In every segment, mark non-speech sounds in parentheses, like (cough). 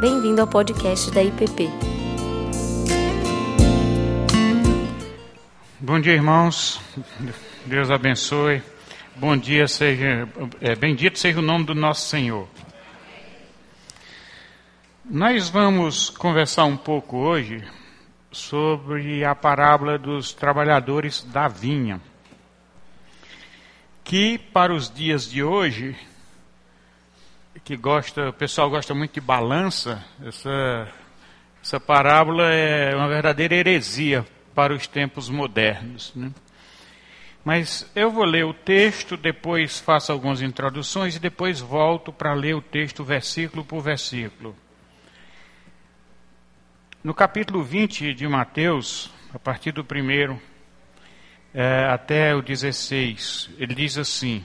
Bem-vindo ao podcast da IPP. Bom dia, irmãos. Deus abençoe. Bom dia, seja é, bendito seja o nome do nosso Senhor. Nós vamos conversar um pouco hoje sobre a parábola dos trabalhadores da vinha, que para os dias de hoje que gosta, o pessoal gosta muito de balança, essa, essa parábola é uma verdadeira heresia para os tempos modernos. Né? Mas eu vou ler o texto, depois faço algumas introduções e depois volto para ler o texto versículo por versículo. No capítulo 20 de Mateus, a partir do primeiro é, até o 16, ele diz assim.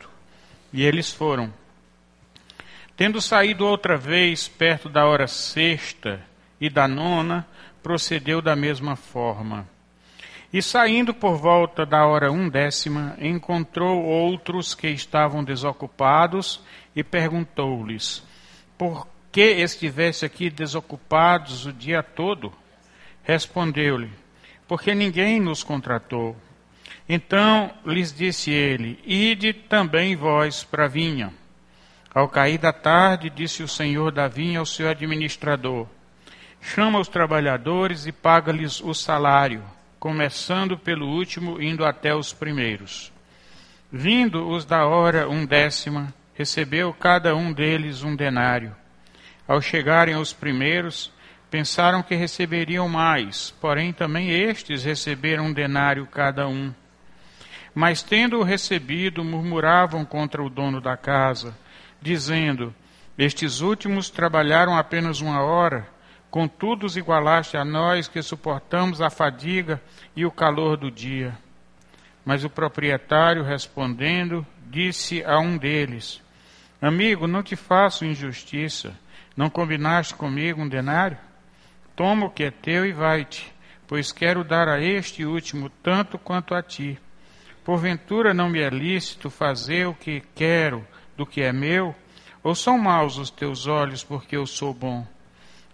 E eles foram. Tendo saído outra vez perto da hora sexta e da nona, procedeu da mesma forma. E saindo por volta da hora undécima, encontrou outros que estavam desocupados e perguntou-lhes: Por que estivesse aqui desocupados o dia todo? Respondeu-lhe: Porque ninguém nos contratou. Então lhes disse ele: Ide também vós para a vinha. Ao cair da tarde, disse o senhor da vinha ao seu administrador: Chama os trabalhadores e paga-lhes o salário, começando pelo último, indo até os primeiros. Vindo os da hora undécima, recebeu cada um deles um denário. Ao chegarem os primeiros, pensaram que receberiam mais, porém também estes receberam um denário cada um. Mas tendo-o recebido, murmuravam contra o dono da casa dizendo: Estes últimos trabalharam apenas uma hora, contudo os igualaste a nós que suportamos a fadiga e o calor do dia. Mas o proprietário, respondendo, disse a um deles: Amigo, não te faço injustiça. Não combinaste comigo um denário? Toma o que é teu e vai-te, pois quero dar a este último tanto quanto a ti. Porventura não me é lícito fazer o que quero do que é meu? Ou são maus os teus olhos porque eu sou bom?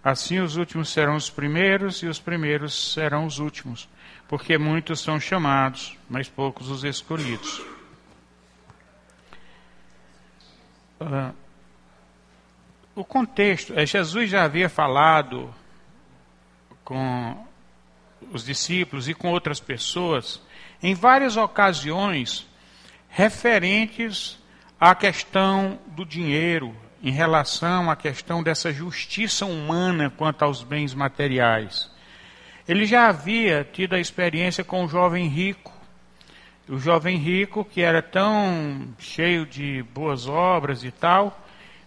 Assim os últimos serão os primeiros e os primeiros serão os últimos, porque muitos são chamados, mas poucos os escolhidos. Uh, o contexto, é, Jesus já havia falado com os discípulos e com outras pessoas em várias ocasiões referentes a questão do dinheiro, em relação à questão dessa justiça humana quanto aos bens materiais. Ele já havia tido a experiência com o jovem rico. O jovem rico que era tão cheio de boas obras e tal,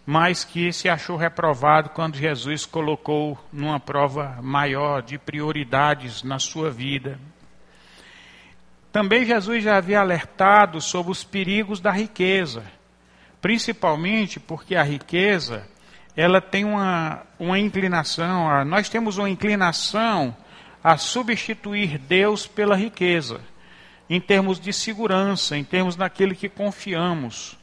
mas que se achou reprovado quando Jesus colocou numa prova maior de prioridades na sua vida. Também Jesus já havia alertado sobre os perigos da riqueza principalmente porque a riqueza ela tem uma, uma inclinação, a, nós temos uma inclinação a substituir Deus pela riqueza, em termos de segurança, em termos daquele que confiamos.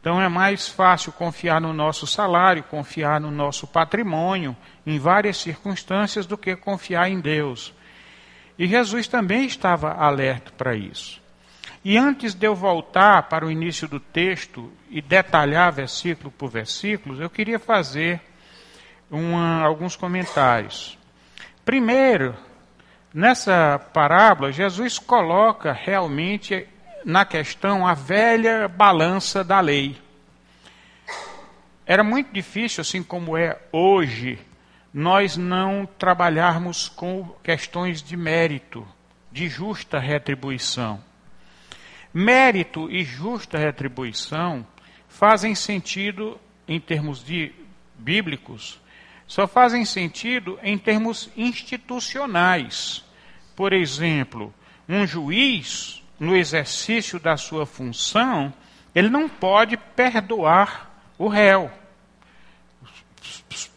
Então é mais fácil confiar no nosso salário, confiar no nosso patrimônio, em várias circunstâncias, do que confiar em Deus. E Jesus também estava alerta para isso. E antes de eu voltar para o início do texto e detalhar versículo por versículo, eu queria fazer uma, alguns comentários. Primeiro, nessa parábola, Jesus coloca realmente na questão a velha balança da lei. Era muito difícil, assim como é hoje, nós não trabalharmos com questões de mérito, de justa retribuição. Mérito e justa retribuição fazem sentido, em termos de bíblicos, só fazem sentido em termos institucionais. Por exemplo, um juiz, no exercício da sua função, ele não pode perdoar o réu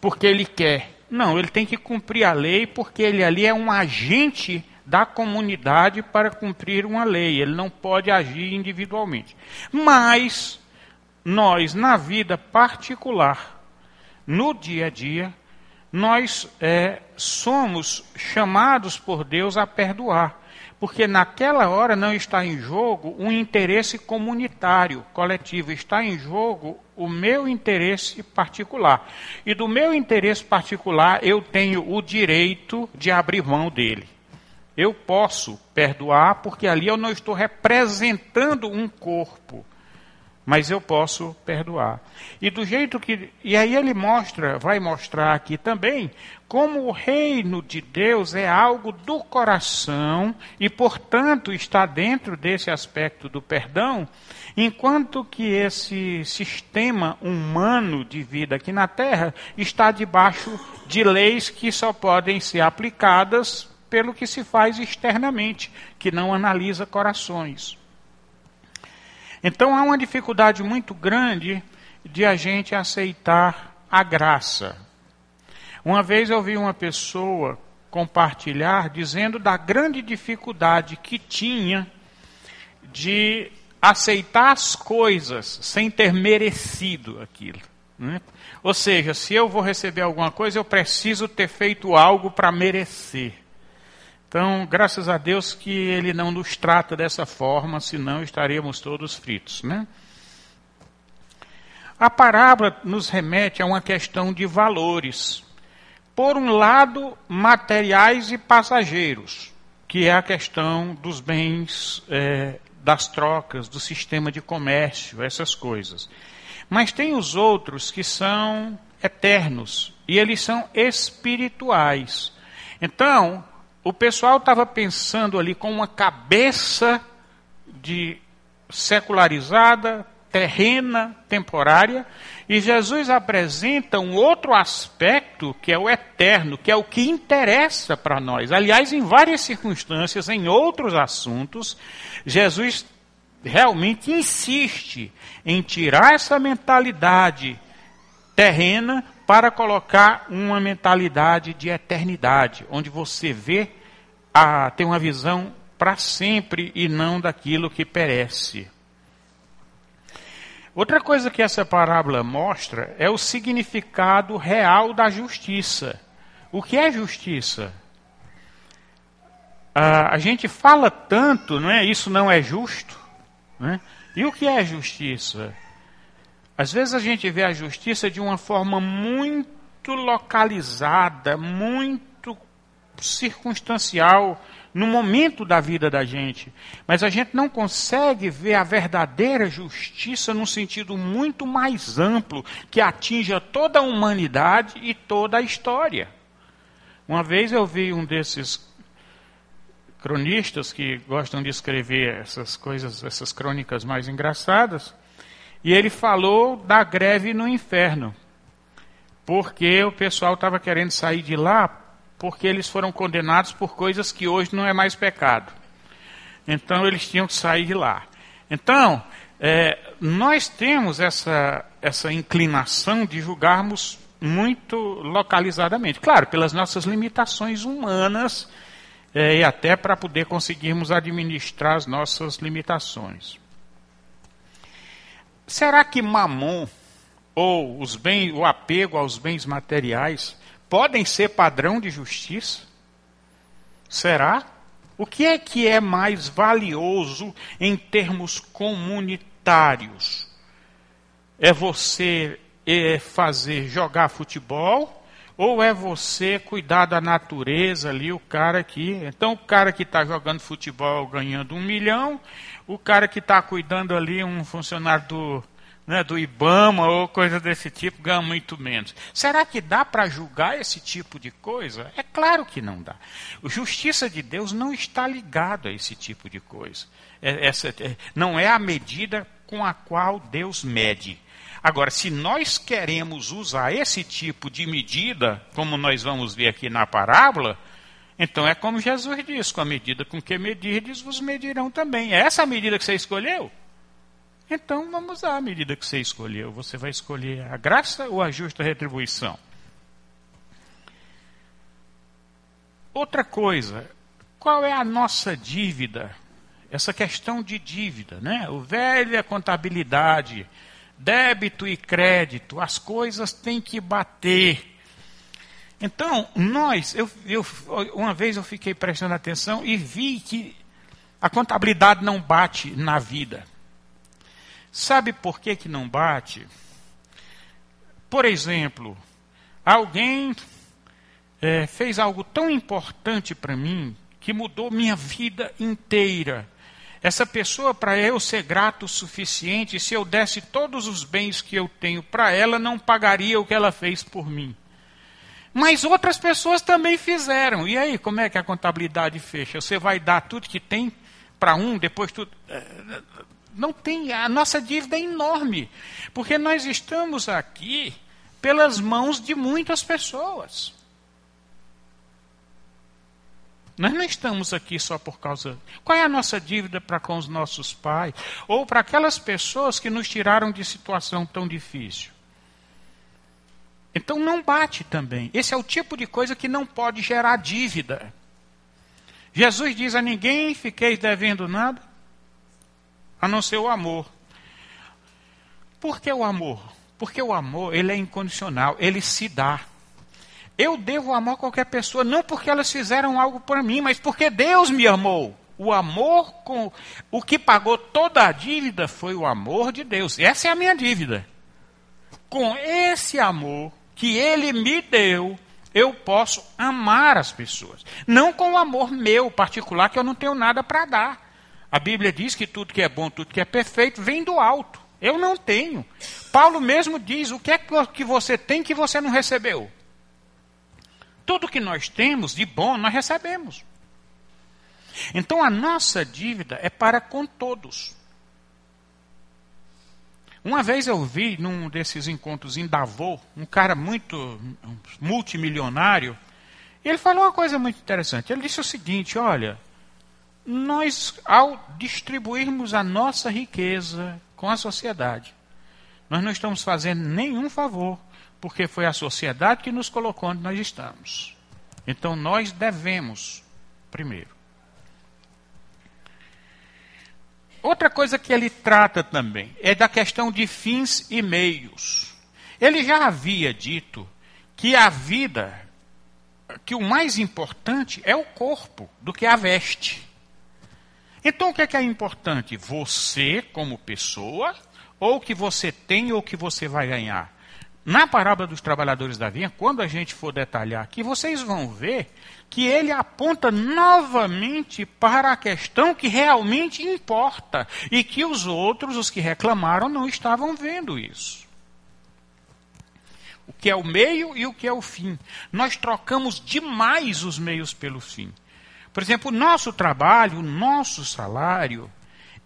porque ele quer. Não, ele tem que cumprir a lei porque ele ali é um agente da comunidade para cumprir uma lei. Ele não pode agir individualmente. Mas nós, na vida particular, no dia a dia, nós é, somos chamados por Deus a perdoar. Porque naquela hora não está em jogo um interesse comunitário, coletivo, está em jogo o meu interesse particular. E do meu interesse particular eu tenho o direito de abrir mão dele. Eu posso perdoar porque ali eu não estou representando um corpo mas eu posso perdoar. E do jeito que. E aí ele mostra, vai mostrar aqui também, como o reino de Deus é algo do coração e, portanto, está dentro desse aspecto do perdão, enquanto que esse sistema humano de vida aqui na Terra está debaixo de leis que só podem ser aplicadas pelo que se faz externamente, que não analisa corações. Então há uma dificuldade muito grande de a gente aceitar a graça. Uma vez eu vi uma pessoa compartilhar dizendo da grande dificuldade que tinha de aceitar as coisas sem ter merecido aquilo. Né? Ou seja, se eu vou receber alguma coisa, eu preciso ter feito algo para merecer. Então, graças a Deus que ele não nos trata dessa forma, senão estaríamos todos fritos, né? A parábola nos remete a uma questão de valores. Por um lado, materiais e passageiros, que é a questão dos bens, é, das trocas, do sistema de comércio, essas coisas. Mas tem os outros que são eternos e eles são espirituais. Então, o pessoal estava pensando ali com uma cabeça de secularizada, terrena, temporária, e Jesus apresenta um outro aspecto que é o eterno, que é o que interessa para nós. Aliás, em várias circunstâncias, em outros assuntos, Jesus realmente insiste em tirar essa mentalidade terrena para colocar uma mentalidade de eternidade, onde você vê a ter uma visão para sempre e não daquilo que perece. Outra coisa que essa parábola mostra é o significado real da justiça. O que é justiça? Ah, a gente fala tanto, não é? Isso não é justo. Né? E o que é justiça? Às vezes a gente vê a justiça de uma forma muito localizada, muito circunstancial no momento da vida da gente, mas a gente não consegue ver a verdadeira justiça num sentido muito mais amplo, que atinja toda a humanidade e toda a história. Uma vez eu vi um desses cronistas que gostam de escrever essas coisas, essas crônicas mais engraçadas, e ele falou da greve no inferno, porque o pessoal estava querendo sair de lá porque eles foram condenados por coisas que hoje não é mais pecado. Então eles tinham que sair de lá. Então, é, nós temos essa, essa inclinação de julgarmos muito localizadamente. Claro, pelas nossas limitações humanas é, e até para poder conseguirmos administrar as nossas limitações. Será que mamon ou os bens, o apego aos bens materiais podem ser padrão de justiça? Será? O que é que é mais valioso em termos comunitários? É você é, fazer jogar futebol ou é você cuidar da natureza ali, o cara que. Então, o cara que está jogando futebol ganhando um milhão, o cara que está cuidando ali, um funcionário do né, do IBAMA ou coisa desse tipo ganha muito menos. Será que dá para julgar esse tipo de coisa? É claro que não dá. A justiça de Deus não está ligado a esse tipo de coisa. É, essa, é, não é a medida com a qual Deus mede. Agora, se nós queremos usar esse tipo de medida, como nós vamos ver aqui na parábola, então é como Jesus diz: com a medida com que medirdes, vos medirão também. É essa a medida que você escolheu? Então vamos a medida que você escolheu. Você vai escolher a graça ou a justa retribuição? Outra coisa, qual é a nossa dívida? Essa questão de dívida, né? O velha contabilidade, débito e crédito, as coisas têm que bater. Então, nós, eu, eu, uma vez eu fiquei prestando atenção e vi que a contabilidade não bate na vida. Sabe por que, que não bate? Por exemplo, alguém é, fez algo tão importante para mim que mudou minha vida inteira. Essa pessoa, para eu ser grato o suficiente, se eu desse todos os bens que eu tenho para ela, não pagaria o que ela fez por mim. Mas outras pessoas também fizeram. E aí, como é que a contabilidade fecha? Você vai dar tudo que tem para um, depois tudo. É, não tem. A nossa dívida é enorme. Porque nós estamos aqui pelas mãos de muitas pessoas. Nós não estamos aqui só por causa. Qual é a nossa dívida para com os nossos pais? Ou para aquelas pessoas que nos tiraram de situação tão difícil? Então não bate também. Esse é o tipo de coisa que não pode gerar dívida. Jesus diz a ninguém: fiqueis devendo nada, a não ser o amor. Por que o amor? Porque o amor ele é incondicional, ele se dá. Eu devo amar qualquer pessoa, não porque elas fizeram algo por mim, mas porque Deus me amou. O amor com o que pagou toda a dívida foi o amor de Deus. Essa é a minha dívida. Com esse amor que ele me deu, eu posso amar as pessoas. Não com o amor meu particular, que eu não tenho nada para dar. A Bíblia diz que tudo que é bom, tudo que é perfeito, vem do alto. Eu não tenho. Paulo mesmo diz: o que é que você tem que você não recebeu? Tudo que nós temos de bom, nós recebemos. Então a nossa dívida é para com todos. Uma vez eu vi num desses encontros em Davos, um cara muito multimilionário, ele falou uma coisa muito interessante. Ele disse o seguinte: olha, nós, ao distribuirmos a nossa riqueza com a sociedade, nós não estamos fazendo nenhum favor porque foi a sociedade que nos colocou onde nós estamos. Então nós devemos, primeiro. Outra coisa que ele trata também é da questão de fins e meios. Ele já havia dito que a vida, que o mais importante é o corpo do que a veste. Então o que é, que é importante? Você como pessoa, ou o que você tem ou o que você vai ganhar? Na parábola dos trabalhadores da vinha, quando a gente for detalhar aqui, vocês vão ver que ele aponta novamente para a questão que realmente importa e que os outros, os que reclamaram, não estavam vendo isso. O que é o meio e o que é o fim. Nós trocamos demais os meios pelo fim. Por exemplo, o nosso trabalho, o nosso salário,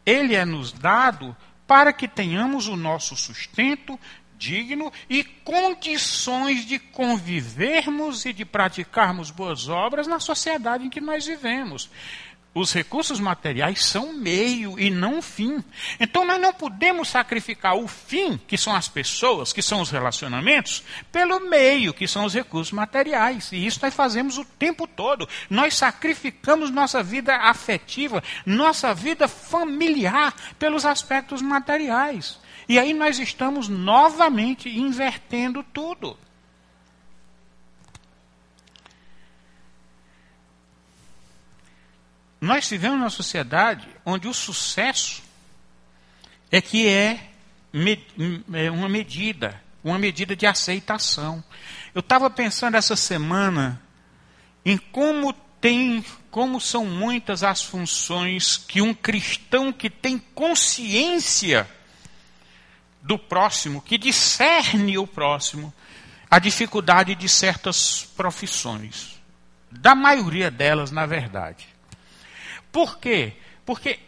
ele é nos dado para que tenhamos o nosso sustento digno e condições de convivermos e de praticarmos boas obras na sociedade em que nós vivemos. Os recursos materiais são meio e não fim. Então nós não podemos sacrificar o fim, que são as pessoas, que são os relacionamentos, pelo meio, que são os recursos materiais. E isso nós fazemos o tempo todo. Nós sacrificamos nossa vida afetiva, nossa vida familiar, pelos aspectos materiais. E aí nós estamos novamente invertendo tudo. Nós vivemos numa sociedade onde o sucesso é que é, é uma medida, uma medida de aceitação. Eu estava pensando essa semana em como tem, como são muitas as funções que um cristão que tem consciência do próximo, que discerne o próximo, a dificuldade de certas profissões. Da maioria delas, na verdade. Por quê? Porque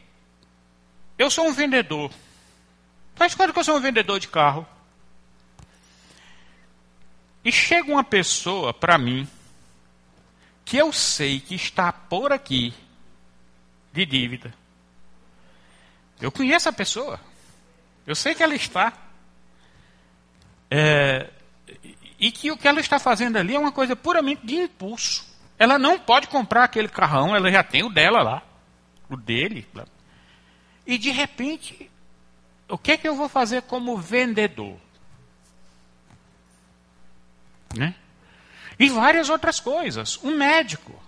eu sou um vendedor. Faz conta que eu sou um vendedor de carro. E chega uma pessoa para mim que eu sei que está por aqui de dívida. Eu conheço a pessoa. Eu sei que ela está. É, e que o que ela está fazendo ali é uma coisa puramente de impulso. Ela não pode comprar aquele carrão, ela já tem o dela lá, o dele. E de repente, o que é que eu vou fazer como vendedor? Né? E várias outras coisas. Um médico.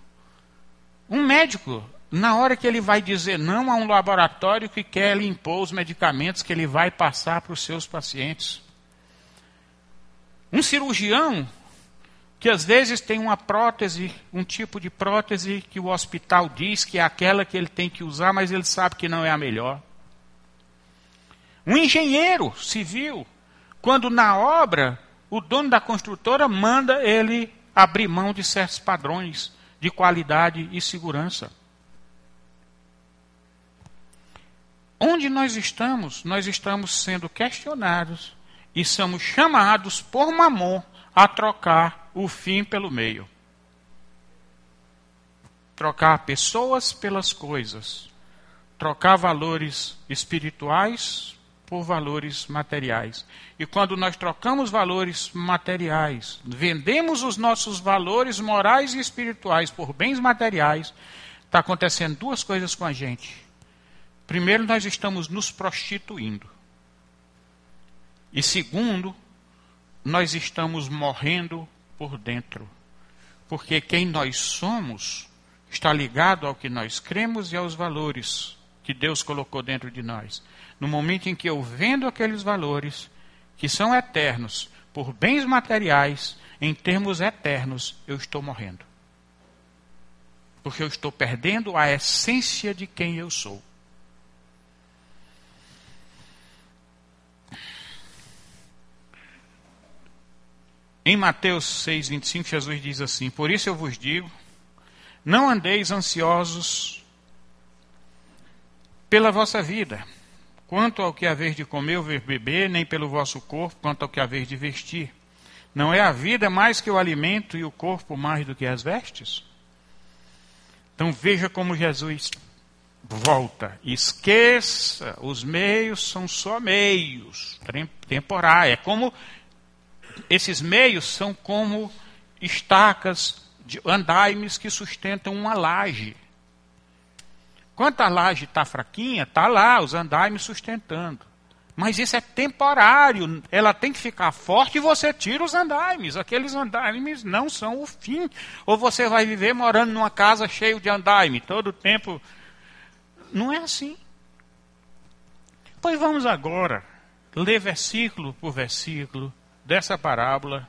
Um médico, na hora que ele vai dizer não a um laboratório que quer lhe impor os medicamentos que ele vai passar para os seus pacientes. Um cirurgião que às vezes tem uma prótese, um tipo de prótese que o hospital diz que é aquela que ele tem que usar, mas ele sabe que não é a melhor. Um engenheiro civil, quando na obra o dono da construtora manda ele abrir mão de certos padrões de qualidade e segurança. Onde nós estamos, nós estamos sendo questionados e somos chamados por Mamon a trocar o fim pelo meio. Trocar pessoas pelas coisas. Trocar valores espirituais por valores materiais. E quando nós trocamos valores materiais, vendemos os nossos valores morais e espirituais por bens materiais, está acontecendo duas coisas com a gente. Primeiro, nós estamos nos prostituindo. E segundo, nós estamos morrendo por dentro. Porque quem nós somos está ligado ao que nós cremos e aos valores que Deus colocou dentro de nós. No momento em que eu vendo aqueles valores, que são eternos, por bens materiais, em termos eternos, eu estou morrendo. Porque eu estou perdendo a essência de quem eu sou. Em Mateus 6, 25, Jesus diz assim: Por isso eu vos digo, não andeis ansiosos pela vossa vida, quanto ao que haver de comer ou beber, nem pelo vosso corpo, quanto ao que haver de vestir. Não é a vida mais que o alimento e o corpo mais do que as vestes? Então veja como Jesus volta. Esqueça, os meios são só meios, temporários. É como esses meios são como estacas de andaimes que sustentam uma laje. Quando a laje está fraquinha, está lá os andaimes sustentando. Mas isso é temporário. Ela tem que ficar forte e você tira os andaimes. Aqueles andaimes não são o fim. Ou você vai viver morando numa casa cheia de andaime todo o tempo. Não é assim. Pois vamos agora ler versículo por versículo dessa parábola.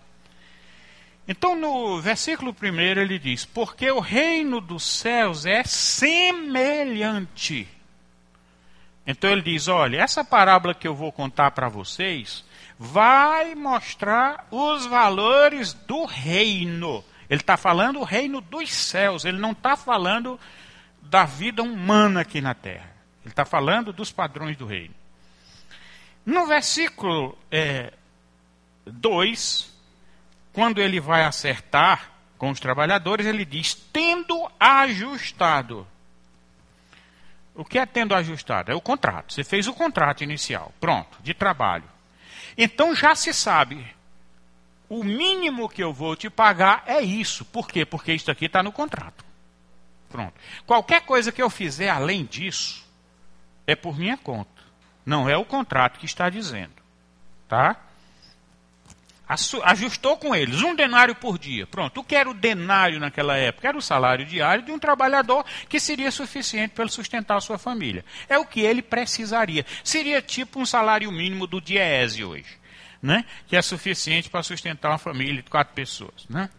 Então, no versículo 1 ele diz: Porque o reino dos céus é semelhante. Então ele diz: Olha, essa parábola que eu vou contar para vocês vai mostrar os valores do reino. Ele está falando o reino dos céus, ele não está falando da vida humana aqui na terra. Ele está falando dos padrões do reino. No versículo é, 2, quando ele vai acertar com os trabalhadores, ele diz: tendo ajustado. O que é tendo ajustado? É o contrato. Você fez o contrato inicial, pronto, de trabalho. Então já se sabe. O mínimo que eu vou te pagar é isso. Por quê? Porque isso aqui está no contrato. Pronto. Qualquer coisa que eu fizer além disso é por minha conta. Não é o contrato que está dizendo. Tá? Ajustou com eles um denário por dia. Pronto. O que era o denário naquela época? Era o salário diário de um trabalhador que seria suficiente para ele sustentar a sua família. É o que ele precisaria. Seria tipo um salário mínimo do Diese hoje, né? que é suficiente para sustentar uma família de quatro pessoas. Né?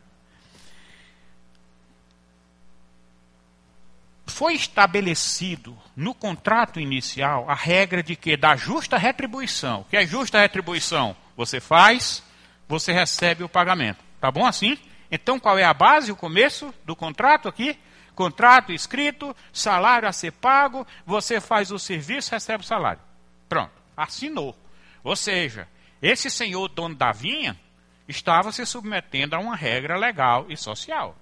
Foi estabelecido no contrato inicial a regra de que da justa retribuição. O que é justa retribuição? Você faz você recebe o pagamento. Tá bom assim? Então qual é a base, o começo do contrato aqui? Contrato escrito, salário a ser pago, você faz o serviço, recebe o salário. Pronto, assinou. Ou seja, esse senhor dono da vinha estava se submetendo a uma regra legal e social.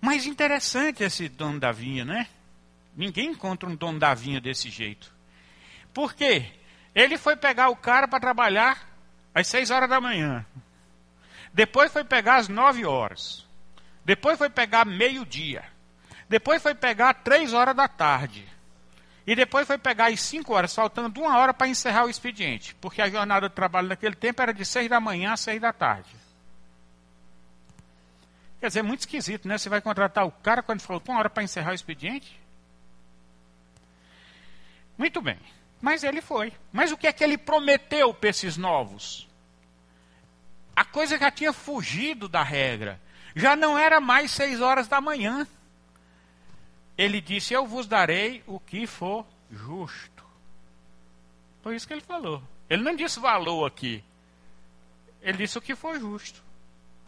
Mas interessante esse dono da vinha, né? Ninguém encontra um dono da vinha desse jeito. Por quê? Ele foi pegar o cara para trabalhar às 6 horas da manhã. Depois foi pegar às 9 horas. Depois foi pegar meio-dia. Depois foi pegar três horas da tarde. E depois foi pegar às 5 horas, faltando uma hora para encerrar o expediente. Porque a jornada de trabalho naquele tempo era de 6 da manhã às 6 da tarde. Quer dizer, é muito esquisito, né? Você vai contratar o cara quando faltou uma hora para encerrar o expediente? Muito bem. Mas ele foi. Mas o que é que ele prometeu para esses novos? A coisa já tinha fugido da regra. Já não era mais seis horas da manhã. Ele disse: Eu vos darei o que for justo. Foi isso que ele falou. Ele não disse valor aqui. Ele disse o que for justo.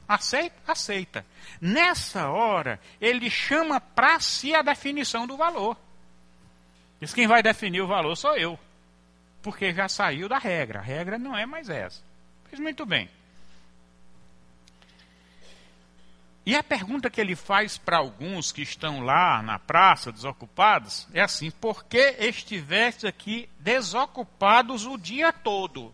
Aceita? Aceita. Nessa hora, ele chama para si a definição do valor. Diz quem vai definir o valor sou eu. Porque já saiu da regra. A regra não é mais essa. Fez muito bem. E a pergunta que ele faz para alguns que estão lá na praça, desocupados, é assim: por que estiveste aqui desocupados o dia todo?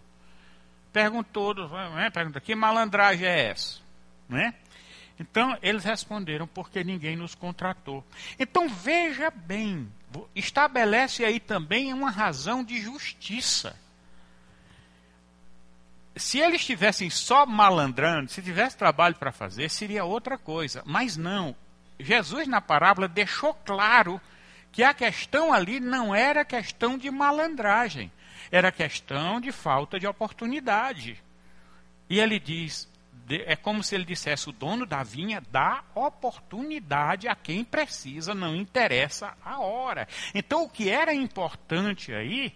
Perguntou, né, pergunta, que malandragem é essa? Né? Então, eles responderam, porque ninguém nos contratou. Então, veja bem, estabelece aí também uma razão de justiça se eles estivessem só malandrando, se tivesse trabalho para fazer, seria outra coisa. Mas não. Jesus, na parábola, deixou claro que a questão ali não era questão de malandragem, era questão de falta de oportunidade. E ele diz: é como se ele dissesse: o dono da vinha dá oportunidade a quem precisa, não interessa a hora. Então, o que era importante aí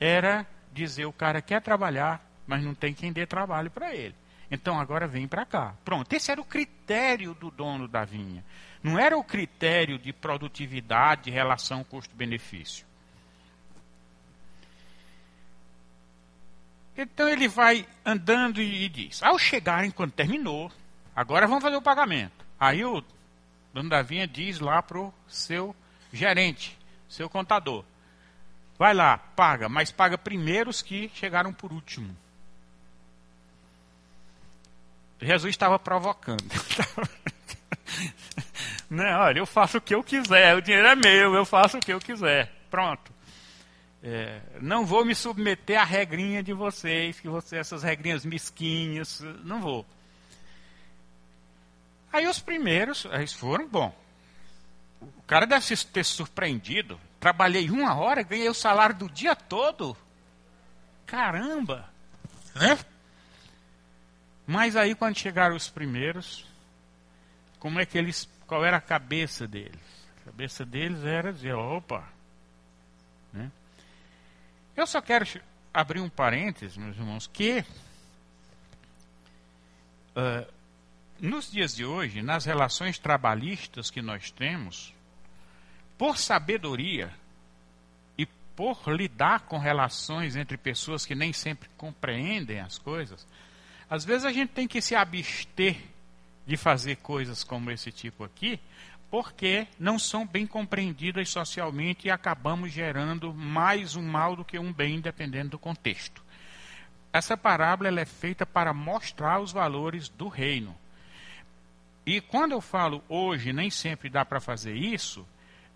era dizer: o cara quer trabalhar, mas não tem quem dê trabalho para ele. Então agora vem para cá. Pronto, esse era o critério do dono da vinha. Não era o critério de produtividade, relação custo-benefício. Então ele vai andando e diz: ao chegarem, quando terminou, agora vamos fazer o pagamento. Aí o dono da vinha diz lá para o seu gerente, seu contador: vai lá, paga, mas paga primeiro os que chegaram por último. Jesus estava provocando. (laughs) Não, olha, eu faço o que eu quiser, o dinheiro é meu, eu faço o que eu quiser. Pronto. É, não vou me submeter à regrinha de vocês, que vocês, essas regrinhas mesquinhas, não vou. Aí os primeiros, eles foram, bom. O cara deve ter surpreendido. Trabalhei uma hora, ganhei o salário do dia todo. Caramba! Né? Mas aí quando chegaram os primeiros, como é que eles, qual era a cabeça deles? A cabeça deles era dizer, opa? Eu só quero abrir um parênteses, meus irmãos, que uh, nos dias de hoje, nas relações trabalhistas que nós temos, por sabedoria e por lidar com relações entre pessoas que nem sempre compreendem as coisas, às vezes a gente tem que se abster de fazer coisas como esse tipo aqui, porque não são bem compreendidas socialmente e acabamos gerando mais um mal do que um bem, dependendo do contexto. Essa parábola é feita para mostrar os valores do reino. E quando eu falo hoje, nem sempre dá para fazer isso,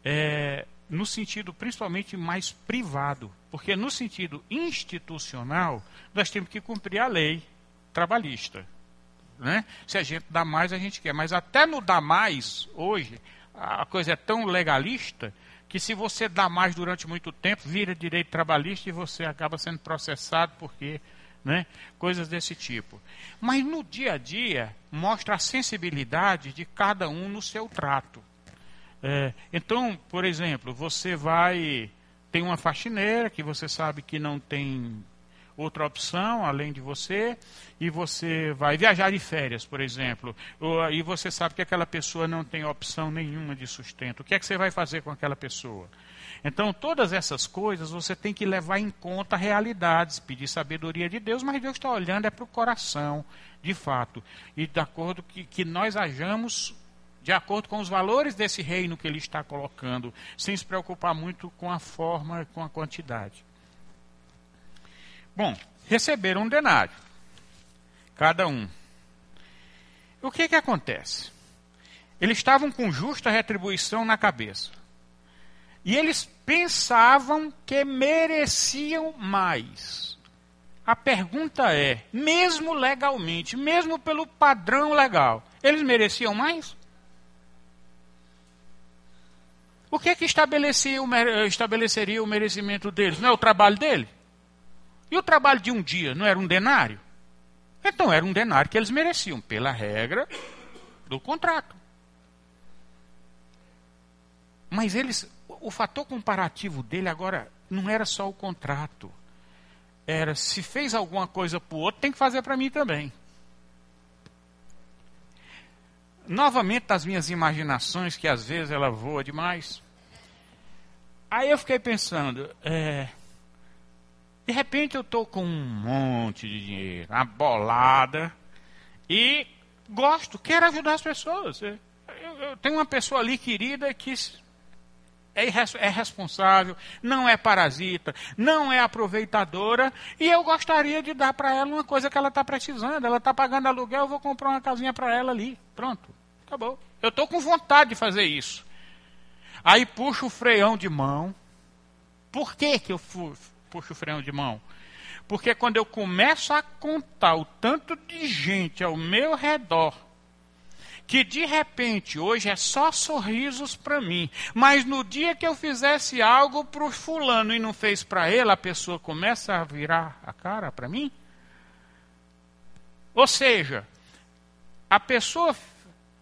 é, no sentido principalmente mais privado, porque no sentido institucional, nós temos que cumprir a lei, trabalhista. Né? Se a gente dá mais, a gente quer. Mas até no dar mais, hoje, a coisa é tão legalista que se você dá mais durante muito tempo, vira direito trabalhista e você acaba sendo processado porque. Né? Coisas desse tipo. Mas no dia a dia, mostra a sensibilidade de cada um no seu trato. É, então, por exemplo, você vai. Tem uma faxineira que você sabe que não tem outra opção além de você, e você vai viajar de férias, por exemplo, e você sabe que aquela pessoa não tem opção nenhuma de sustento. O que é que você vai fazer com aquela pessoa? Então, todas essas coisas você tem que levar em conta realidades, pedir sabedoria de Deus, mas Deus está olhando é para o coração, de fato, e de acordo que, que nós hajamos de acordo com os valores desse reino que ele está colocando, sem se preocupar muito com a forma, com a quantidade. Bom, receberam um denário, cada um. O que que acontece? Eles estavam com justa retribuição na cabeça. E eles pensavam que mereciam mais. A pergunta é: mesmo legalmente, mesmo pelo padrão legal, eles mereciam mais? O que que estabeleceria o merecimento deles? Não é o trabalho dele? E o trabalho de um dia não era um denário? Então era um denário que eles mereciam, pela regra do contrato. Mas eles, o fator comparativo dele agora não era só o contrato. Era se fez alguma coisa para o outro, tem que fazer para mim também. Novamente das minhas imaginações, que às vezes ela voa demais. Aí eu fiquei pensando, é, de repente eu estou com um monte de dinheiro, uma bolada, e gosto, quero ajudar as pessoas. Eu, eu tenho uma pessoa ali querida que é, é responsável, não é parasita, não é aproveitadora, e eu gostaria de dar para ela uma coisa que ela está precisando. Ela está pagando aluguel, eu vou comprar uma casinha para ela ali. Pronto, acabou. Eu estou com vontade de fazer isso. Aí puxo o freão de mão. Por que, que eu puxo o freão de mão? Porque quando eu começo a contar o tanto de gente ao meu redor que de repente hoje é só sorrisos para mim, mas no dia que eu fizesse algo para o fulano e não fez para ele, a pessoa começa a virar a cara para mim? Ou seja, a pessoa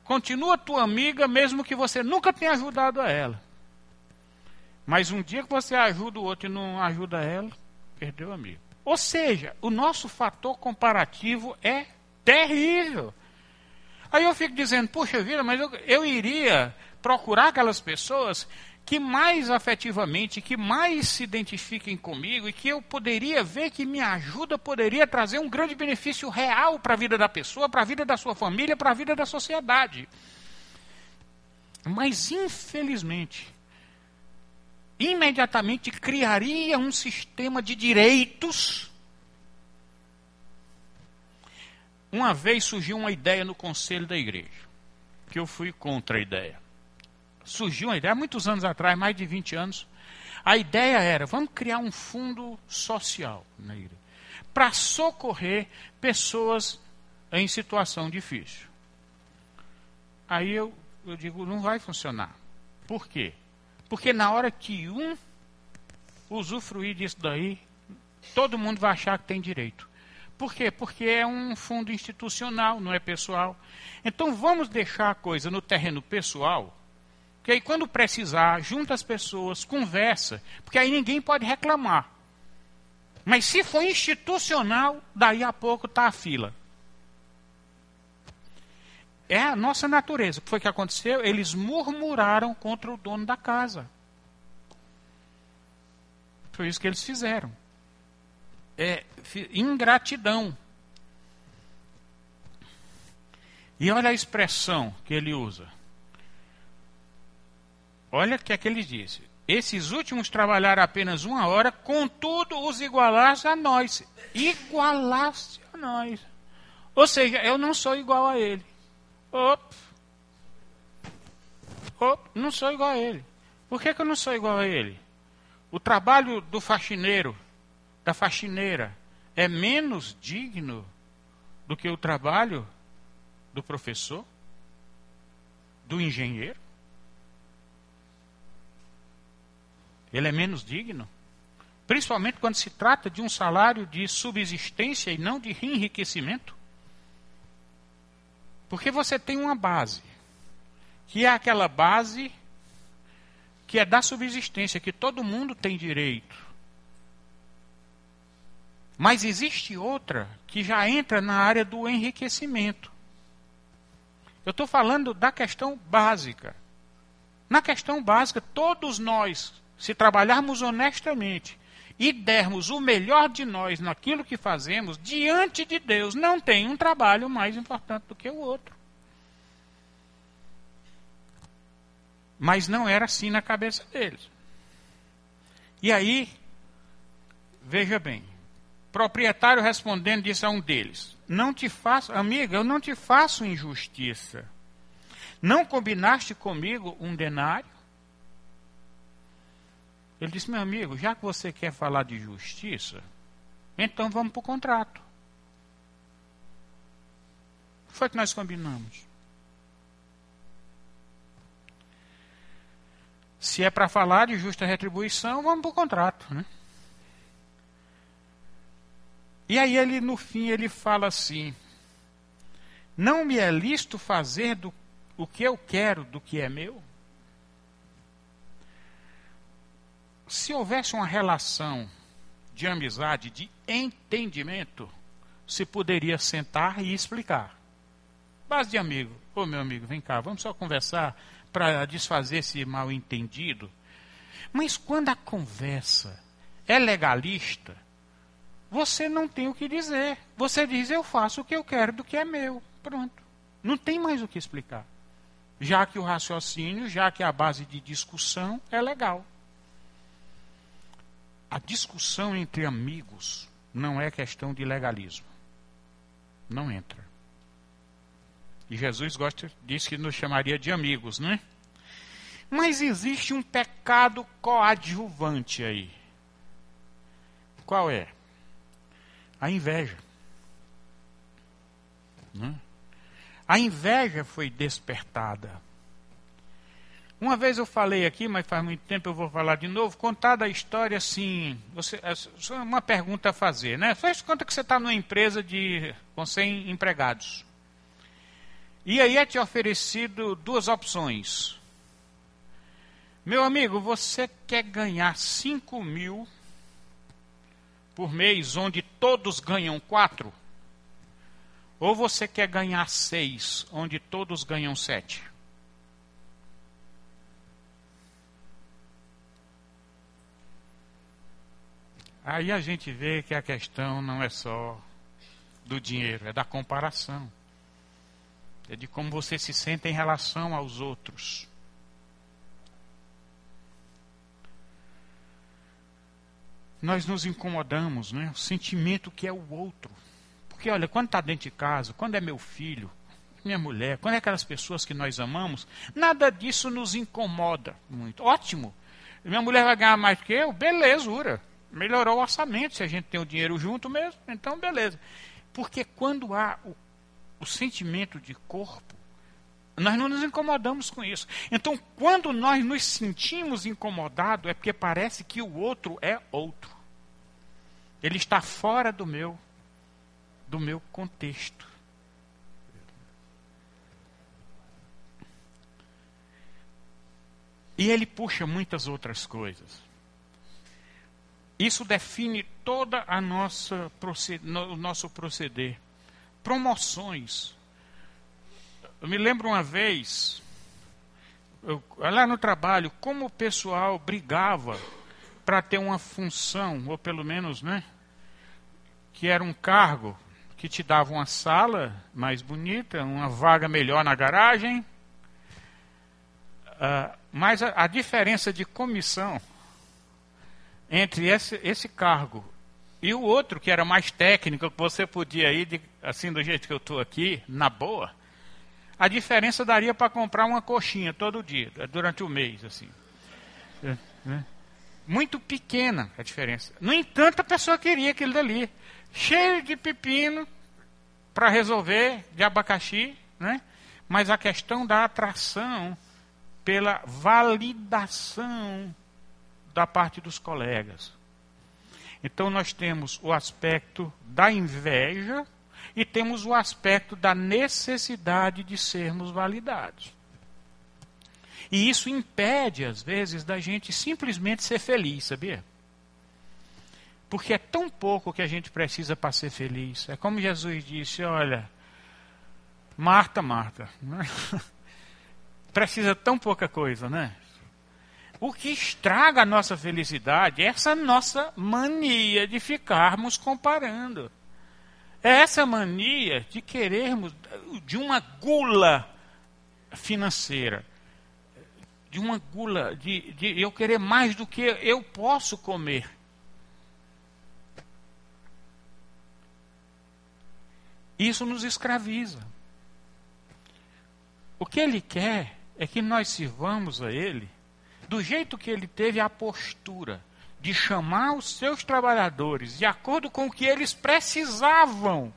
continua tua amiga mesmo que você nunca tenha ajudado a ela. Mas um dia que você ajuda o outro e não ajuda ela, perdeu o amigo. Ou seja, o nosso fator comparativo é terrível. Aí eu fico dizendo, puxa vida, mas eu, eu iria procurar aquelas pessoas que mais afetivamente, que mais se identifiquem comigo e que eu poderia ver que minha ajuda poderia trazer um grande benefício real para a vida da pessoa, para a vida da sua família, para a vida da sociedade. Mas, infelizmente, imediatamente criaria um sistema de direitos Uma vez surgiu uma ideia no conselho da igreja, que eu fui contra a ideia. Surgiu uma ideia, há muitos anos atrás, mais de 20 anos. A ideia era: vamos criar um fundo social na igreja, para socorrer pessoas em situação difícil. Aí eu, eu digo: não vai funcionar. Por quê? Porque na hora que um usufruir disso daí, todo mundo vai achar que tem direito. Por quê? Porque é um fundo institucional, não é pessoal. Então vamos deixar a coisa no terreno pessoal, que aí quando precisar, junta as pessoas, conversa, porque aí ninguém pode reclamar. Mas se for institucional, daí a pouco está a fila. É a nossa natureza. O que foi que aconteceu? Eles murmuraram contra o dono da casa. Foi isso que eles fizeram é ingratidão. E olha a expressão que ele usa. Olha o que é que ele disse. Esses últimos trabalharam apenas uma hora, contudo os igualaste a nós. Igualaste a nós. Ou seja, eu não sou igual a ele. Ops. Ops, não sou igual a ele. Por que, que eu não sou igual a ele? O trabalho do faxineiro da faxineira é menos digno do que o trabalho do professor, do engenheiro? Ele é menos digno? Principalmente quando se trata de um salário de subsistência e não de enriquecimento? Porque você tem uma base, que é aquela base que é da subsistência, que todo mundo tem direito Mas existe outra que já entra na área do enriquecimento. Eu estou falando da questão básica. Na questão básica, todos nós, se trabalharmos honestamente e dermos o melhor de nós naquilo que fazemos, diante de Deus, não tem um trabalho mais importante do que o outro. Mas não era assim na cabeça deles. E aí, veja bem, proprietário respondendo disse a um deles: Não te faço, amiga, eu não te faço injustiça. Não combinaste comigo um denário? Ele disse: Meu amigo, já que você quer falar de justiça, então vamos para o contrato. Foi que nós combinamos. Se é para falar de justa retribuição, vamos para o contrato. Né? E aí ele, no fim, ele fala assim: Não me é lícito fazer do, o que eu quero do que é meu? Se houvesse uma relação de amizade, de entendimento, se poderia sentar e explicar. Base de amigo, ô meu amigo, vem cá, vamos só conversar para desfazer esse mal entendido. Mas quando a conversa é legalista, você não tem o que dizer. Você diz, eu faço o que eu quero do que é meu. Pronto. Não tem mais o que explicar. Já que o raciocínio, já que a base de discussão é legal. A discussão entre amigos não é questão de legalismo. Não entra. E Jesus gosta, disse que nos chamaria de amigos, né? Mas existe um pecado coadjuvante aí. Qual é? A inveja. Né? A inveja foi despertada. Uma vez eu falei aqui, mas faz muito tempo eu vou falar de novo, contada a história assim, você, é uma pergunta a fazer, né? Faz conta que você está numa empresa de, com 100 empregados. E aí é te oferecido duas opções. Meu amigo, você quer ganhar 5 mil por mês, onde todos ganham 4? Ou você quer ganhar 6, onde todos ganham 7? Aí a gente vê que a questão não é só do dinheiro, é da comparação é de como você se sente em relação aos outros. Nós nos incomodamos, né? O sentimento que é o outro. Porque, olha, quando está dentro de casa, quando é meu filho, minha mulher, quando é aquelas pessoas que nós amamos, nada disso nos incomoda muito. Ótimo. Minha mulher vai ganhar mais que eu? Belezura. Melhorou o orçamento, se a gente tem o dinheiro junto mesmo, então beleza. Porque quando há o o sentimento de corpo, nós não nos incomodamos com isso. Então, quando nós nos sentimos incomodados, é porque parece que o outro é outro. Ele está fora do meu do meu contexto. E ele puxa muitas outras coisas. Isso define toda a nossa o nosso proceder promoções. Eu me lembro uma vez, eu, lá no trabalho, como o pessoal brigava para ter uma função, ou pelo menos, né? Que era um cargo que te dava uma sala mais bonita, uma vaga melhor na garagem. Uh, mas a, a, diferença de comissão entre esse, esse cargo e o outro, que era mais técnico, que você podia ir, de, assim do jeito que eu estou aqui, na boa, a diferença daria para comprar uma coxinha todo dia, durante o mês, assim. É, né? Muito pequena a diferença. No entanto, a pessoa queria aquilo dali. Cheio de pepino para resolver, de abacaxi, né? Mas a questão da atração pela validação da parte dos colegas. Então nós temos o aspecto da inveja e temos o aspecto da necessidade de sermos validados. E isso impede, às vezes, da gente simplesmente ser feliz, sabia? Porque é tão pouco que a gente precisa para ser feliz. É como Jesus disse: olha, Marta, Marta, (laughs) precisa tão pouca coisa, né? O que estraga a nossa felicidade é essa nossa mania de ficarmos comparando. É essa mania de querermos, de uma gula financeira, de uma gula, de, de eu querer mais do que eu posso comer. Isso nos escraviza. O que ele quer é que nós sirvamos a ele do jeito que ele teve a postura de chamar os seus trabalhadores de acordo com o que eles precisavam.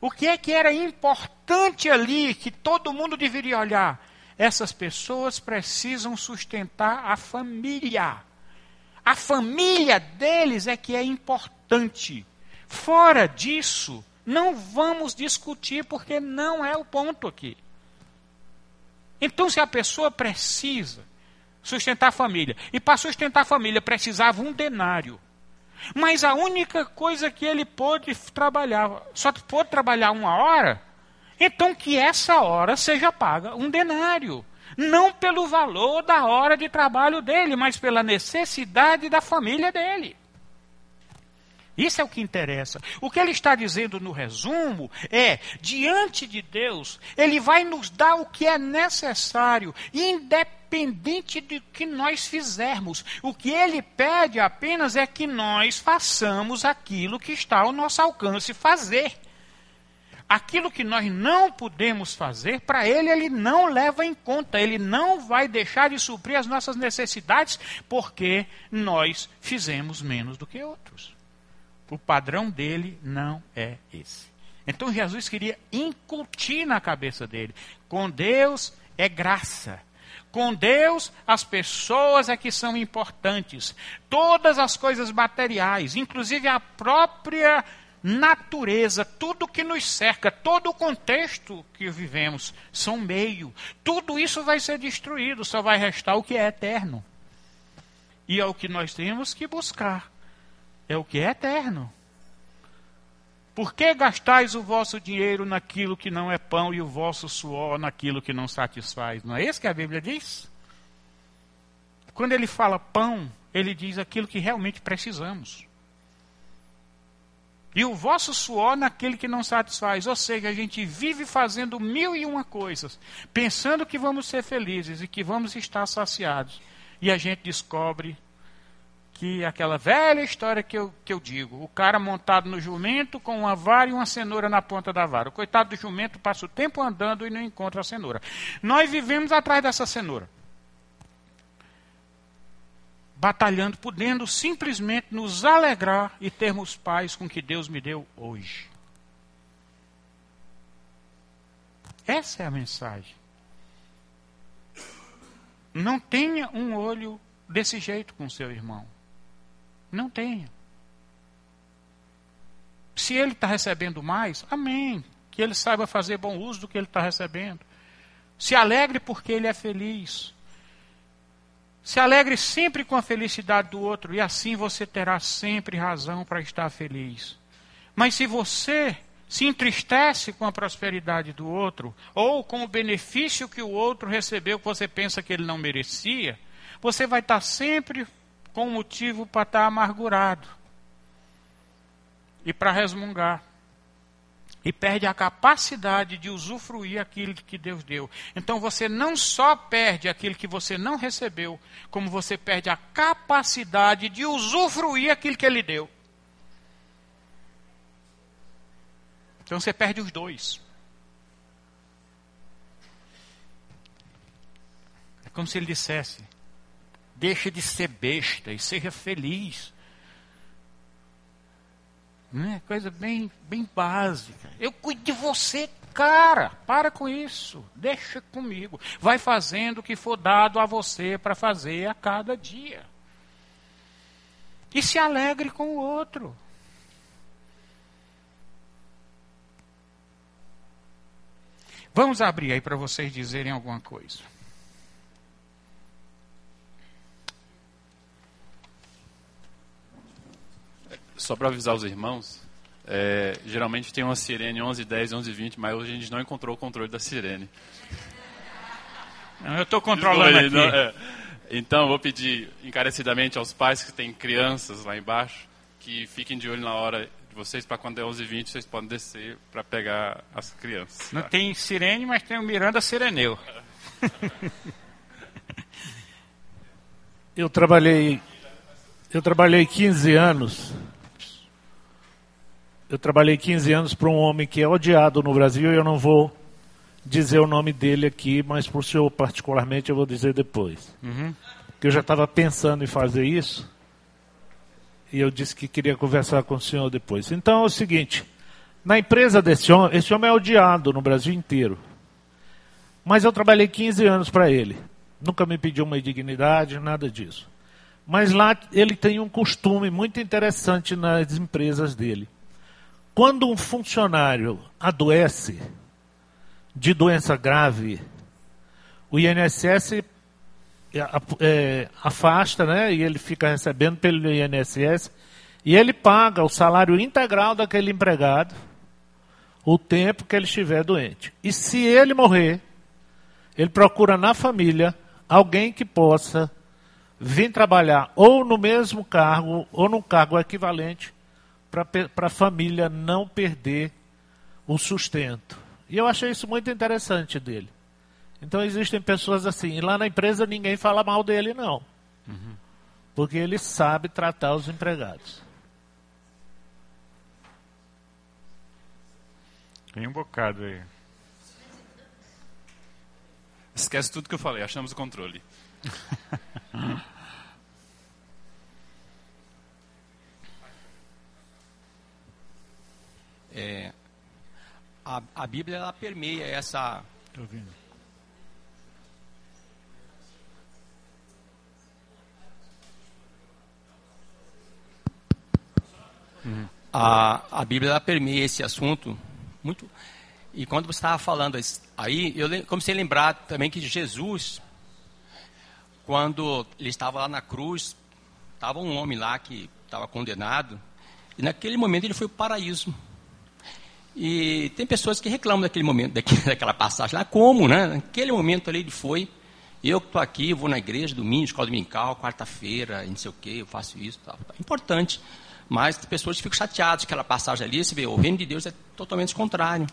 O que é que era importante ali que todo mundo deveria olhar? Essas pessoas precisam sustentar a família. A família deles é que é importante. Fora disso, não vamos discutir porque não é o ponto aqui. Então, se a pessoa precisa sustentar a família, e para sustentar a família precisava um denário, mas a única coisa que ele pôde trabalhar, só pôde trabalhar uma hora, então que essa hora seja paga um denário. Não pelo valor da hora de trabalho dele, mas pela necessidade da família dele. Isso é o que interessa. O que ele está dizendo no resumo é: diante de Deus, ele vai nos dar o que é necessário, independente do que nós fizermos. O que ele pede apenas é que nós façamos aquilo que está ao nosso alcance fazer. Aquilo que nós não podemos fazer, para ele, ele não leva em conta, ele não vai deixar de suprir as nossas necessidades, porque nós fizemos menos do que outros. O padrão dele não é esse. Então Jesus queria incutir na cabeça dele: com Deus é graça. Com Deus, as pessoas é que são importantes. Todas as coisas materiais, inclusive a própria natureza, tudo que nos cerca, todo o contexto que vivemos, são meio. Tudo isso vai ser destruído, só vai restar o que é eterno. E é o que nós temos que buscar é o que é eterno. Por que gastais o vosso dinheiro naquilo que não é pão e o vosso suor naquilo que não satisfaz? Não é isso que a Bíblia diz? Quando ele fala pão, ele diz aquilo que realmente precisamos. E o vosso suor naquele que não satisfaz. Ou seja, a gente vive fazendo mil e uma coisas, pensando que vamos ser felizes e que vamos estar saciados. E a gente descobre que aquela velha história que eu, que eu digo, o cara montado no jumento com uma vara e uma cenoura na ponta da vara. O coitado do jumento passa o tempo andando e não encontra a cenoura. Nós vivemos atrás dessa cenoura. Batalhando, podendo simplesmente nos alegrar e termos paz com que Deus me deu hoje. Essa é a mensagem. Não tenha um olho desse jeito com seu irmão. Não tenha. Se ele está recebendo mais, amém. Que ele saiba fazer bom uso do que ele está recebendo. Se alegre porque ele é feliz. Se alegre sempre com a felicidade do outro, e assim você terá sempre razão para estar feliz. Mas se você se entristece com a prosperidade do outro, ou com o benefício que o outro recebeu que você pensa que ele não merecia, você vai estar sempre com motivo para estar amargurado e para resmungar. E perde a capacidade de usufruir aquilo que Deus deu. Então você não só perde aquilo que você não recebeu, como você perde a capacidade de usufruir aquilo que Ele deu. Então você perde os dois. É como se ele dissesse: Deixa de ser besta e seja feliz. Né? Coisa bem, bem básica. Eu cuido de você, cara. Para com isso. Deixa comigo. Vai fazendo o que for dado a você para fazer a cada dia. E se alegre com o outro. Vamos abrir aí para vocês dizerem alguma coisa. Só para avisar os irmãos, é, geralmente tem uma sirene 11, 10, 11, 20, mas hoje a gente não encontrou o controle da sirene. Eu estou controlando aqui. Não, é. Então, vou pedir encarecidamente aos pais que têm crianças lá embaixo que fiquem de olho na hora de vocês, para quando é 11h20 vocês podem descer para pegar as crianças. Tá? Não tem sirene, mas tem o Miranda Sireneu. eu trabalhei eu trabalhei 15 anos eu trabalhei 15 anos para um homem que é odiado no Brasil e eu não vou dizer o nome dele aqui, mas por senhor particularmente eu vou dizer depois. Uhum. Porque eu já estava pensando em fazer isso e eu disse que queria conversar com o senhor depois. Então é o seguinte: na empresa desse homem, esse homem é odiado no Brasil inteiro. Mas eu trabalhei 15 anos para ele. Nunca me pediu uma dignidade, nada disso. Mas lá ele tem um costume muito interessante nas empresas dele. Quando um funcionário adoece de doença grave, o INSS é, é, afasta, né? E ele fica recebendo pelo INSS e ele paga o salário integral daquele empregado o tempo que ele estiver doente. E se ele morrer, ele procura na família alguém que possa vir trabalhar ou no mesmo cargo ou num cargo equivalente para a família não perder o sustento. E eu achei isso muito interessante dele. Então existem pessoas assim, e lá na empresa ninguém fala mal dele, não. Uhum. Porque ele sabe tratar os empregados. Tem um bocado aí. Esquece tudo que eu falei, achamos o controle. (laughs) É, a, a Bíblia ela permeia essa. Estou ouvindo. Uhum. A, a Bíblia ela permeia esse assunto muito. E quando você estava falando aí, eu comecei a lembrar também que Jesus, quando ele estava lá na cruz, estava um homem lá que estava condenado, e naquele momento ele foi para o paraíso. E tem pessoas que reclamam daquele momento, (laughs) daquela passagem lá, como, né? Naquele momento ali ele foi. Eu que estou aqui, vou na igreja, domingo, escola dominical, quarta-feira, não sei o quê, eu faço isso, tal, tal. Importante. Mas tem pessoas que ficam chateadas com aquela passagem ali, você vê, o reino de Deus é totalmente contrário.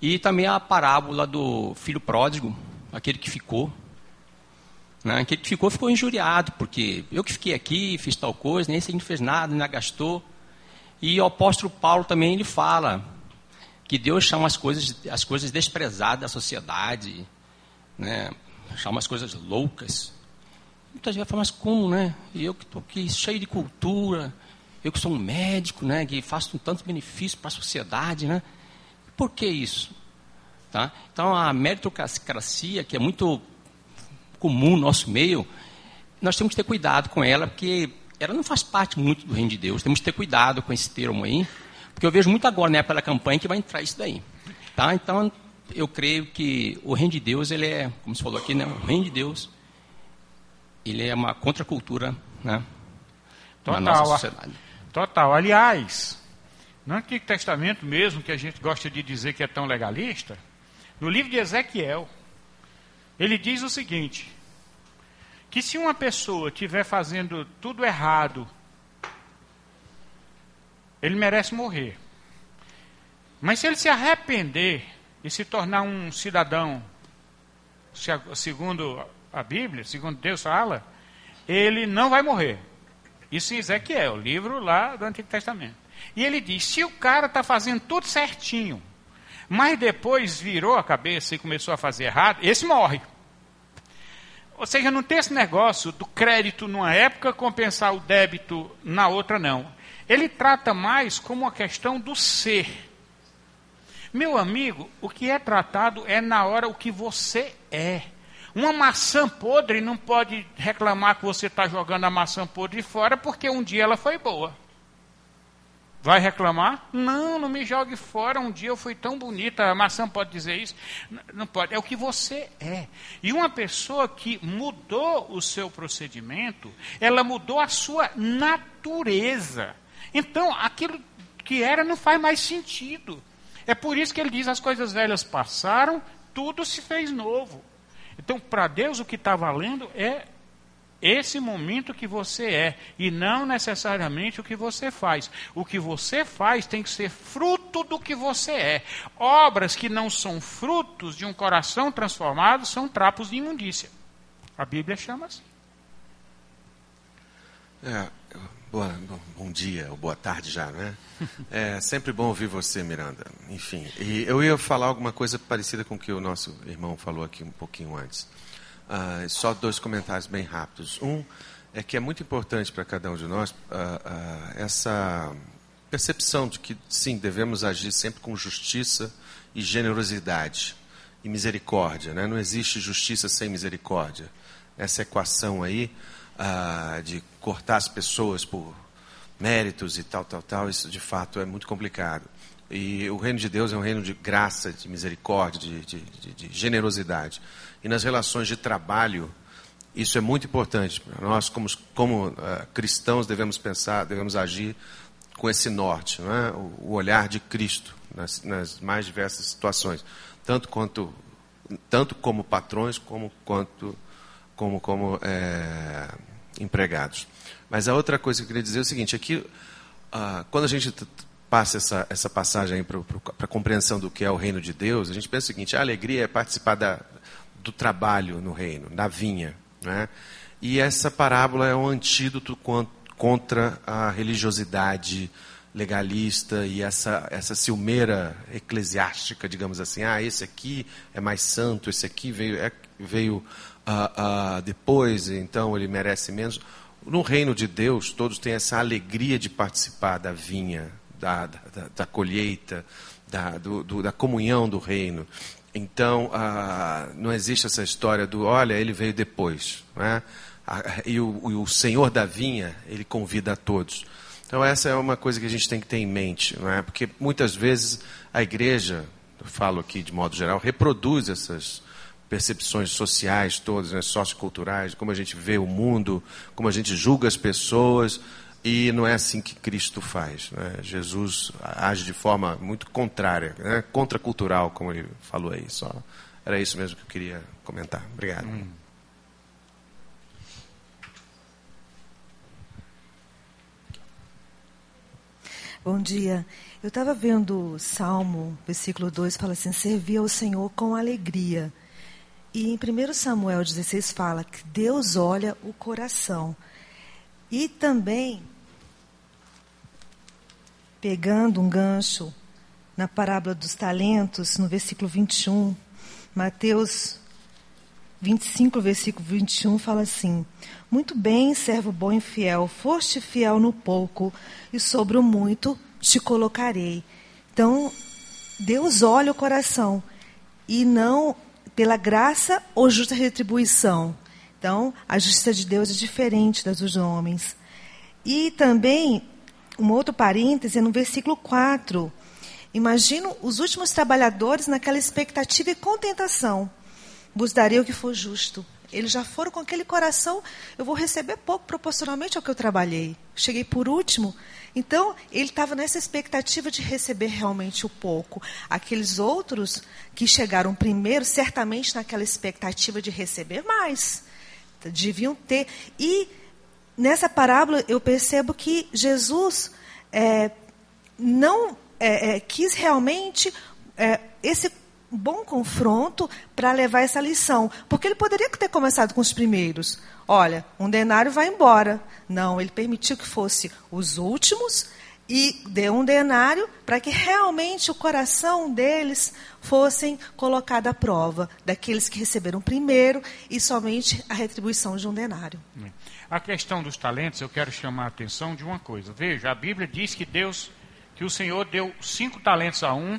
E também a parábola do filho pródigo, aquele que ficou. Né? Aquele que ficou, ficou injuriado, porque eu que fiquei aqui, fiz tal coisa, nem sei, não fez nada, ainda gastou. E o apóstolo Paulo também, ele fala, que Deus chama as coisas, as coisas desprezadas da sociedade, né? chama as coisas loucas. Muitas vezes fala, mas como, né? Eu que estou aqui cheio de cultura, eu que sou um médico, né? Que faço tantos benefícios para a sociedade, né? Por que isso? Tá? Então, a meritocracia, que é muito comum no nosso meio, nós temos que ter cuidado com ela, porque ela não faz parte muito do reino de Deus. Temos que ter cuidado com esse termo aí, porque eu vejo muito agora, na época da campanha, que vai entrar isso daí. Tá? Então, eu creio que o reino de Deus, ele é, como você falou aqui, né? o reino de Deus, ele é uma contracultura né? Total, na nossa sociedade. Total. Aliás, no Antigo Testamento mesmo, que a gente gosta de dizer que é tão legalista, no livro de Ezequiel, ele diz o seguinte: que se uma pessoa estiver fazendo tudo errado ele merece morrer. Mas se ele se arrepender e se tornar um cidadão, segundo a Bíblia, segundo Deus fala, ele não vai morrer. Isso em Ezequiel, livro lá do Antigo Testamento. E ele diz: se o cara está fazendo tudo certinho, mas depois virou a cabeça e começou a fazer errado, esse morre. Ou seja, não tem esse negócio do crédito numa época compensar o débito na outra, não. Ele trata mais como uma questão do ser. Meu amigo, o que é tratado é na hora o que você é. Uma maçã podre não pode reclamar que você está jogando a maçã podre fora porque um dia ela foi boa. Vai reclamar? Não, não me jogue fora. Um dia eu fui tão bonita. A maçã pode dizer isso? Não pode. É o que você é. E uma pessoa que mudou o seu procedimento, ela mudou a sua natureza. Então, aquilo que era não faz mais sentido. É por isso que ele diz: as coisas velhas passaram, tudo se fez novo. Então, para Deus, o que está valendo é esse momento que você é, e não necessariamente o que você faz. O que você faz tem que ser fruto do que você é. Obras que não são frutos de um coração transformado são trapos de imundícia. A Bíblia chama assim. É, boa, bom dia, ou boa tarde já, né? É sempre bom ouvir você, Miranda. Enfim, eu ia falar alguma coisa parecida com o que o nosso irmão falou aqui um pouquinho antes. Ah, só dois comentários bem rápidos. Um é que é muito importante para cada um de nós ah, ah, essa percepção de que, sim, devemos agir sempre com justiça e generosidade e misericórdia. Né? Não existe justiça sem misericórdia. Essa equação aí ah, de cortar as pessoas por méritos e tal, tal, tal, isso de fato é muito complicado. E o reino de Deus é um reino de graça, de misericórdia, de, de, de, de generosidade. E nas relações de trabalho, isso é muito importante. Nós, como, como uh, cristãos, devemos pensar, devemos agir com esse norte, é? o, o, olhar de Cristo nas, nas, mais diversas situações, tanto quanto tanto como patrões como quanto como, como é, empregados. Mas a outra coisa que eu queria dizer é o seguinte: aqui, uh, quando a gente passa essa, essa passagem para a compreensão do que é o reino de Deus, a gente pensa o seguinte: a alegria é participar da, do trabalho no reino, da vinha. Né? E essa parábola é um antídoto contra a religiosidade legalista e essa, essa ciumeira eclesiástica, digamos assim. Ah, esse aqui é mais santo, esse aqui veio, é, veio uh, uh, depois, então ele merece menos. No reino de Deus, todos têm essa alegria de participar da vinha, da, da, da colheita, da, do, do, da comunhão do reino. Então, uh, não existe essa história do, olha, ele veio depois. Né? E o, o, Senhor da vinha, ele convida a todos. Então, essa é uma coisa que a gente tem que ter em mente, é? porque muitas vezes a igreja, eu falo aqui de modo geral, reproduz essas percepções sociais todas, né, socioculturais, como a gente vê o mundo, como a gente julga as pessoas, e não é assim que Cristo faz. Né? Jesus age de forma muito contrária, né? contracultural, como ele falou aí. Só era isso mesmo que eu queria comentar. Obrigado. Hum. Bom dia. Eu estava vendo o Salmo, versículo 2, fala assim: servir ao Senhor com alegria. E em 1 Samuel 16 fala que Deus olha o coração. E também, pegando um gancho na parábola dos talentos, no versículo 21, Mateus 25, versículo 21, fala assim: Muito bem, servo bom e fiel, foste fiel no pouco, e sobre o muito te colocarei. Então, Deus olha o coração e não pela graça ou justa retribuição. Então, a justiça de Deus é diferente das dos homens. E também, um outro parêntese, no versículo 4. Imagino os últimos trabalhadores naquela expectativa e contentação. Vos darei o que for justo. Eles já foram com aquele coração, eu vou receber pouco proporcionalmente ao que eu trabalhei. Cheguei por último, então, ele estava nessa expectativa de receber realmente o pouco. Aqueles outros que chegaram primeiro, certamente naquela expectativa de receber mais. Deviam ter. E nessa parábola eu percebo que Jesus é, não é, é, quis realmente é, esse bom confronto para levar essa lição. Porque ele poderia ter começado com os primeiros. Olha, um denário vai embora. Não, ele permitiu que fosse os últimos e deu um denário para que realmente o coração deles fossem colocado à prova, daqueles que receberam primeiro e somente a retribuição de um denário. A questão dos talentos, eu quero chamar a atenção de uma coisa. Veja, a Bíblia diz que Deus, que o Senhor deu cinco talentos a um,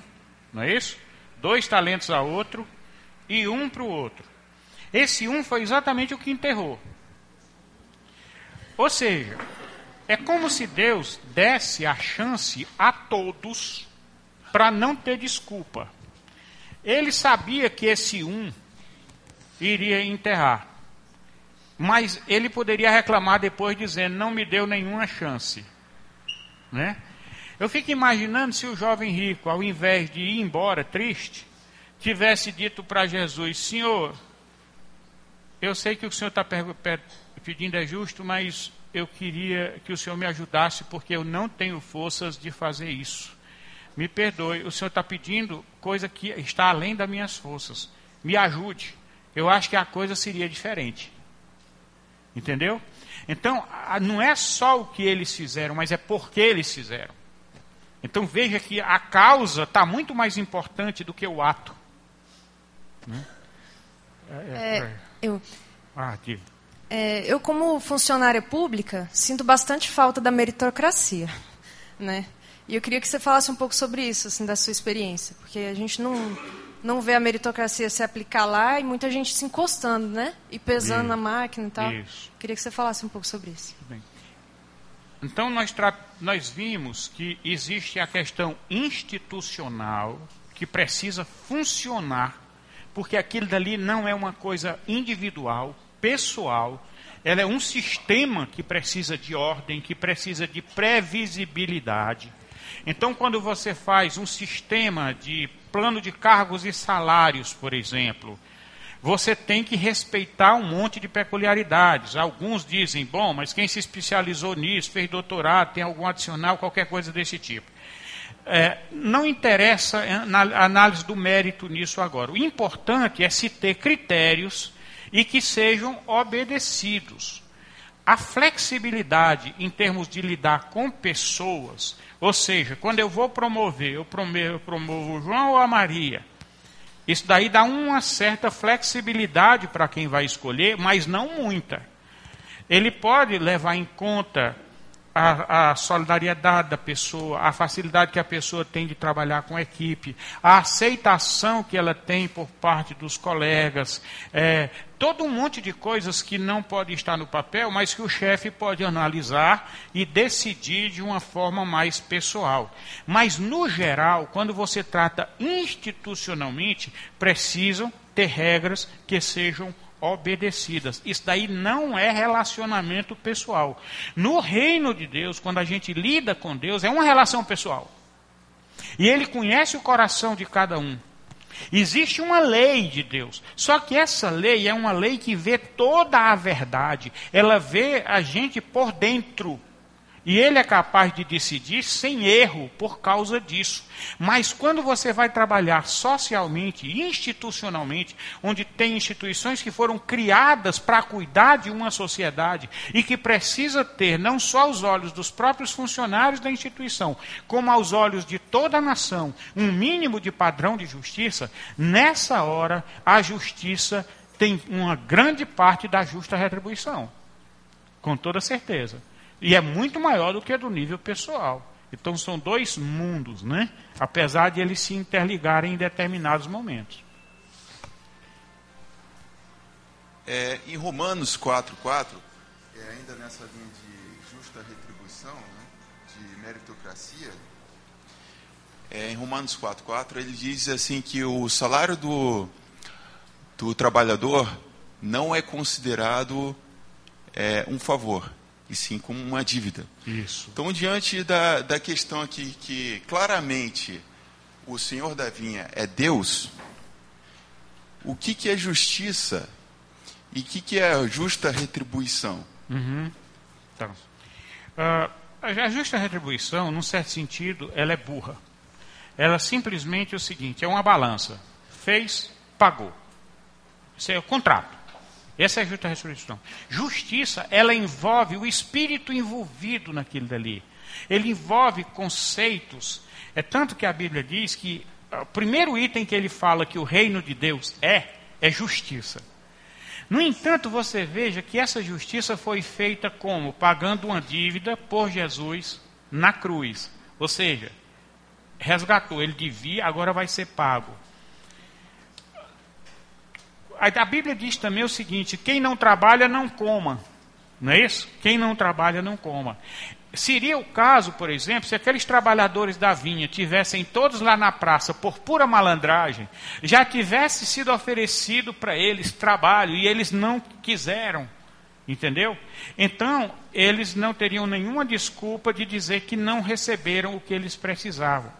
não é isso? Dois talentos a outro e um para o outro. Esse um foi exatamente o que enterrou. Ou seja, é como se Deus desse a chance a todos para não ter desculpa. Ele sabia que esse um iria enterrar. Mas ele poderia reclamar depois dizendo: Não me deu nenhuma chance. né? Eu fico imaginando se o jovem rico, ao invés de ir embora triste, tivesse dito para Jesus: Senhor, eu sei que o Senhor está pedindo é justo, mas eu queria que o Senhor me ajudasse, porque eu não tenho forças de fazer isso. Me perdoe, o Senhor está pedindo coisa que está além das minhas forças. Me ajude. Eu acho que a coisa seria diferente. Entendeu? Então, não é só o que eles fizeram, mas é porque eles fizeram. Então veja que a causa está muito mais importante do que o ato. Né? É, é, é, eu, ah, é, eu, como funcionária pública, sinto bastante falta da meritocracia. Né? E eu queria que você falasse um pouco sobre isso, assim, da sua experiência. Porque a gente não, não vê a meritocracia se aplicar lá e muita gente se encostando, né? E pesando isso. na máquina e tal. Isso. Queria que você falasse um pouco sobre isso. Bem. Então, nós, nós vimos que existe a questão institucional que precisa funcionar, porque aquilo dali não é uma coisa individual, pessoal, ela é um sistema que precisa de ordem, que precisa de previsibilidade. Então, quando você faz um sistema de plano de cargos e salários, por exemplo, você tem que respeitar um monte de peculiaridades. Alguns dizem, bom, mas quem se especializou nisso, fez doutorado, tem algum adicional, qualquer coisa desse tipo. É, não interessa a análise do mérito nisso agora. O importante é se ter critérios e que sejam obedecidos. A flexibilidade em termos de lidar com pessoas, ou seja, quando eu vou promover, eu promovo, eu promovo o João ou a Maria isso daí dá uma certa flexibilidade para quem vai escolher, mas não muita. Ele pode levar em conta a, a, solidariedade da pessoa, a facilidade que a pessoa tem de trabalhar com a equipe, a aceitação que ela tem por parte dos colegas, é, todo um monte de coisas que não pode estar no papel, mas que o chefe pode analisar e decidir de uma forma mais pessoal. Mas, no geral, quando você trata institucionalmente, precisam ter regras que sejam obedecidas. Isso daí não é relacionamento pessoal. No reino de Deus, quando a gente lida com Deus, é uma relação pessoal. E ele conhece o coração de cada um. Existe uma lei de Deus. Só que essa lei é uma lei que vê toda a verdade. Ela vê a gente por dentro. E ele é capaz de decidir sem erro por causa disso. Mas quando você vai trabalhar socialmente, institucionalmente, onde tem instituições que foram criadas para cuidar de uma sociedade e que precisa ter não só aos olhos dos próprios funcionários da instituição, como aos olhos de toda a nação, um mínimo de padrão de justiça, nessa hora a justiça tem uma grande parte da justa retribuição. Com toda certeza. E é muito maior do que do nível pessoal. Então são dois mundos, né? Apesar de eles se interligarem em determinados momentos. É, em Romanos 4,4, é, ainda nessa linha de justa retribuição, né, de meritocracia, é, em Romanos 4,4 ele diz assim que o salário do, do trabalhador não é considerado é, um favor, e sim como uma dívida. Isso. Então, diante da, da questão aqui que claramente o Senhor da vinha é Deus, o que, que é justiça e o que, que é justa retribuição? Uhum. Tá. Uh, a justa retribuição, num certo sentido, ela é burra. Ela simplesmente é o seguinte: é uma balança. Fez, pagou. Isso é o contrato. Essa é a justa ressurreição. Justiça, ela envolve o espírito envolvido naquilo dali. Ele envolve conceitos. É tanto que a Bíblia diz que ah, o primeiro item que ele fala que o reino de Deus é, é justiça. No entanto, você veja que essa justiça foi feita como? Pagando uma dívida por Jesus na cruz. Ou seja, resgatou, ele devia, agora vai ser pago a Bíblia diz também o seguinte: quem não trabalha, não coma. Não é isso? Quem não trabalha, não coma. Seria o caso, por exemplo, se aqueles trabalhadores da vinha tivessem todos lá na praça por pura malandragem, já tivesse sido oferecido para eles trabalho e eles não quiseram. Entendeu? Então, eles não teriam nenhuma desculpa de dizer que não receberam o que eles precisavam.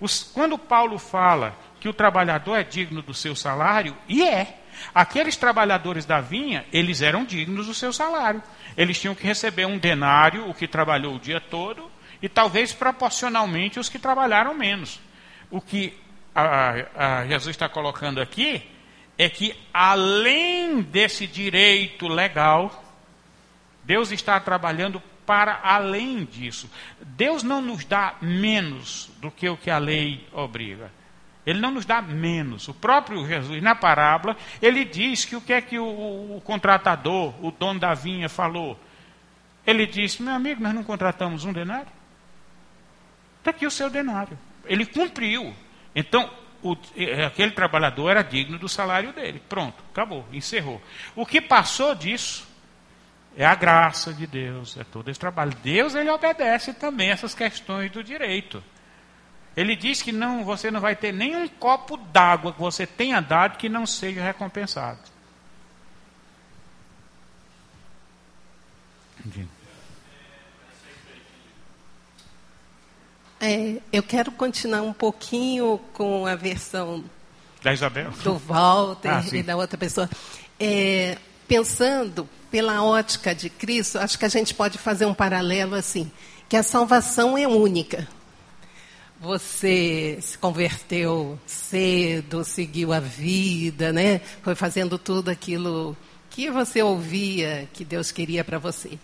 Os, quando Paulo fala que o trabalhador é digno do seu salário, e é. Aqueles trabalhadores da vinha, eles eram dignos do seu salário. Eles tinham que receber um denário, o que trabalhou o dia todo, e talvez proporcionalmente os que trabalharam menos. O que a, a Jesus está colocando aqui é que, além desse direito legal, Deus está trabalhando para além disso. Deus não nos dá menos do que o que a lei obriga. Ele não nos dá menos. O próprio Jesus, na parábola, ele diz que o que é que o, o contratador, o dono da vinha, falou? Ele disse: Meu amigo, nós não contratamos um denário? Está aqui o seu denário. Ele cumpriu. Então, o, é, aquele trabalhador era digno do salário dele. Pronto, acabou, encerrou. O que passou disso é a graça de Deus, é todo esse trabalho. Deus ele obedece também essas questões do direito. Ele diz que não, você não vai ter nenhum copo d'água que você tenha dado que não seja recompensado. É, eu quero continuar um pouquinho com a versão da Isabel, do Walter (laughs) ah, e da outra pessoa. É, pensando pela ótica de Cristo, acho que a gente pode fazer um paralelo assim, que a salvação é única. Você se converteu cedo, seguiu a vida, né? Foi fazendo tudo aquilo que você ouvia que Deus queria para você.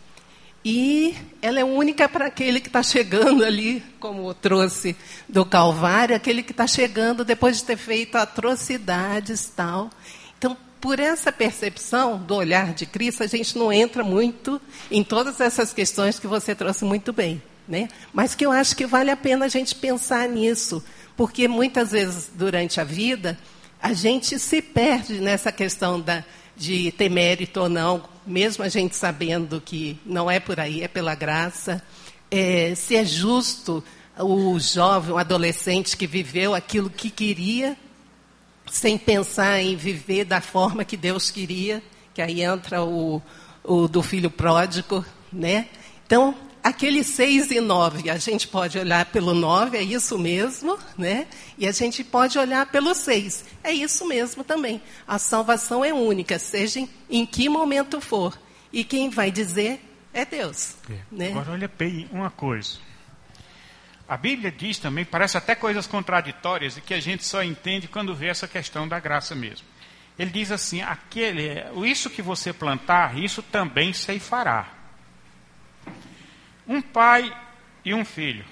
E ela é única para aquele que está chegando ali, como trouxe do Calvário, aquele que está chegando depois de ter feito atrocidades tal. Então, por essa percepção do olhar de Cristo, a gente não entra muito em todas essas questões que você trouxe muito bem. Né? Mas que eu acho que vale a pena a gente pensar nisso, porque muitas vezes durante a vida a gente se perde nessa questão da, de ter mérito ou não, mesmo a gente sabendo que não é por aí, é pela graça. É, se é justo o jovem, o adolescente que viveu aquilo que queria, sem pensar em viver da forma que Deus queria, que aí entra o, o do filho pródigo, né? Então, aquele 6 e 9, a gente pode olhar pelo 9, é isso mesmo, né? E a gente pode olhar pelo 6, é isso mesmo também. A salvação é única, seja em, que momento for. E quem vai dizer é Deus. É. Né? Agora, olha bem uma coisa. A Bíblia diz também, parece até coisas contraditórias, e que a gente só entende quando vê essa questão da graça mesmo. Ele diz assim: aquele, isso que você plantar, isso também ceifará um pai e um filho.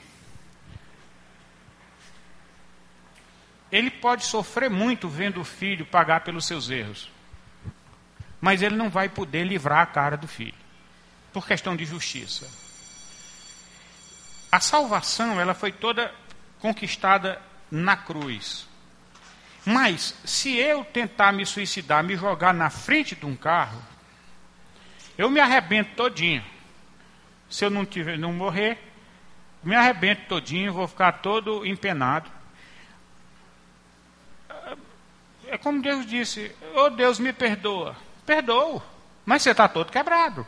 Ele pode sofrer muito vendo o filho pagar pelos seus erros. Mas ele não vai poder livrar a cara do filho, por questão de justiça. A salvação, ela foi toda conquistada na cruz. Mas se eu tentar me suicidar, me jogar na frente de um carro, eu me arrebento todinho se eu não, tiver, não morrer, me arrebento todinho, vou ficar todo empenado. É como Deus disse, oh Deus me perdoa. Perdoo, mas você está todo quebrado.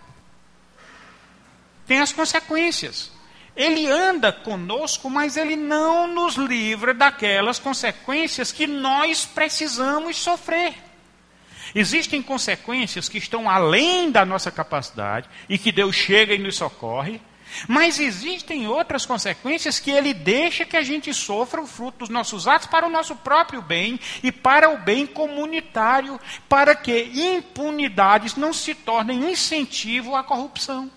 Tem as consequências. Ele anda conosco, mas ele não nos livra daquelas consequências que nós precisamos sofrer. Existem consequências que estão além da nossa capacidade e que Deus chega e nos socorre, mas existem outras consequências que Ele deixa que a gente sofra o fruto dos nossos atos para o nosso próprio bem e para o bem comunitário, para que impunidades não se tornem incentivo à corrupção.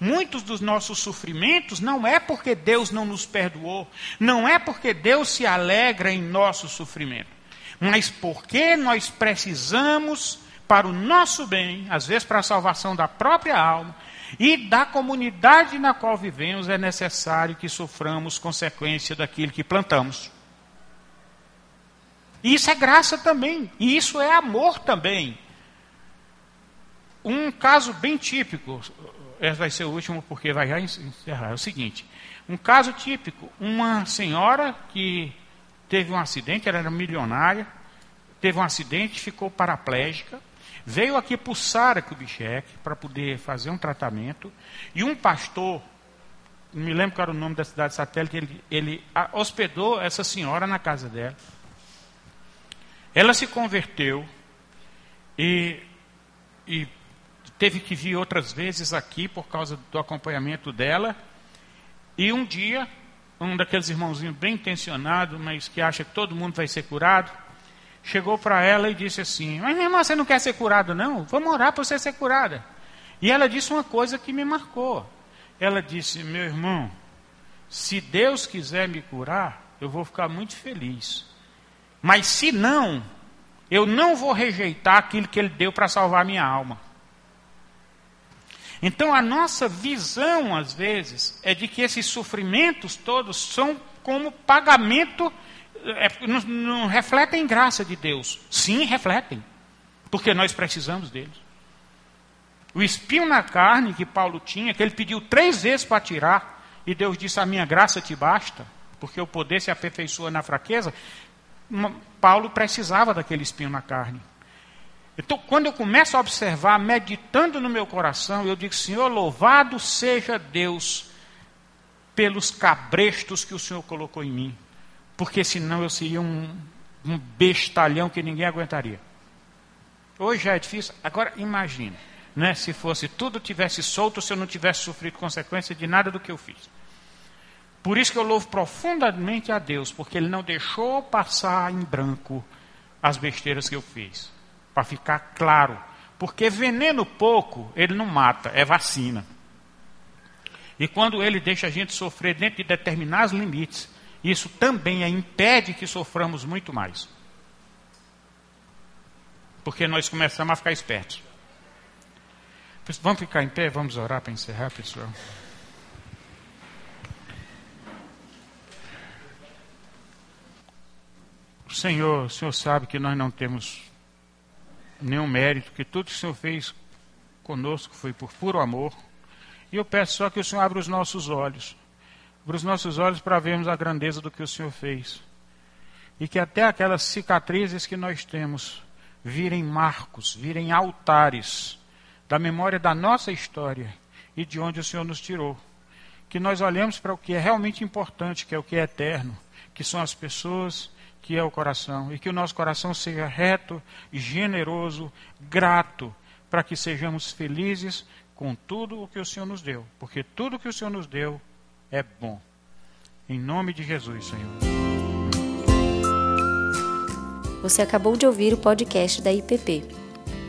Muitos dos nossos sofrimentos não é porque Deus não nos perdoou, não é porque Deus se alegra em nosso sofrimento mas porque nós precisamos, para o nosso bem, às vezes para a salvação da própria alma e da comunidade na qual vivemos, é necessário que soframos consequência daquilo que plantamos. E isso é graça também, e isso é amor também. Um caso bem típico, esse vai ser o último porque vai encerrar, é o seguinte: um caso típico, uma senhora que teve um acidente, ela era milionária, teve um acidente, ficou paraplégica, veio aqui para o Sara Kubitschek para poder fazer um tratamento, e um pastor, não me lembro qual era o nome da cidade satélite, ele, ele hospedou essa senhora na casa dela. Ela se converteu e, e teve que vir outras vezes aqui por causa do acompanhamento dela. E um dia, um daqueles irmãozinhos bem intencionado, mas que acha que todo mundo vai ser curado, chegou para ela e disse assim: Mas minha irmã, você não quer ser curado, não? Vamos orar para você ser curada. E ela disse uma coisa que me marcou. Ela disse: Meu irmão, se Deus quiser me curar, eu vou ficar muito feliz. Mas se não, eu não vou rejeitar aquilo que Ele deu para salvar minha alma. Então a nossa visão, às vezes, é de que esses sofrimentos todos são como pagamento, é, não, não refletem graça de Deus. Sim, refletem, porque nós precisamos deles. O espinho na carne que Paulo tinha, que ele pediu três vezes para tirar, e Deus disse: A minha graça te basta, porque o poder se aperfeiçoa na fraqueza. Paulo precisava daquele espinho na carne. Então, quando eu começo a observar, meditando no meu coração, eu digo: Senhor, louvado seja Deus pelos cabrestos que o Senhor colocou em mim, porque senão eu seria um, um bestalhão que ninguém aguentaria. Hoje já é difícil, agora imagine, né, se fosse tudo tivesse solto, se eu não tivesse sofrido consequência de nada do que eu fiz. Por isso que eu louvo profundamente a Deus, porque Ele não deixou passar em branco as besteiras que eu fiz. Para ficar claro. Porque veneno pouco, ele não mata, é vacina. E quando ele deixa a gente sofrer dentro de determinados limites, isso também impede que soframos muito mais. Porque nós começamos a ficar espertos. Vamos ficar em pé, vamos orar para encerrar, pessoal. Senhor, o Senhor sabe que nós não temos nenhum mérito, que tudo que o Senhor fez conosco foi por puro amor. E eu peço só que o Senhor abra os nossos olhos, abra os nossos olhos para vermos a grandeza do que o Senhor fez. E que até aquelas cicatrizes que nós temos virem marcos, virem altares da memória da nossa história e de onde o Senhor nos tirou. Que nós olhemos para o que é realmente importante, que é o que é eterno, que são as pessoas que é o coração, e que o nosso coração seja reto, generoso, grato, para que sejamos felizes com tudo o que o Senhor nos deu, porque tudo o que o Senhor nos deu é bom. Em nome de Jesus, Senhor. Você acabou de ouvir o podcast da IPP.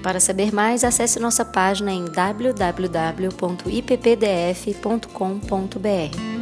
Para saber mais, acesse nossa página em www.ippdf.com.br.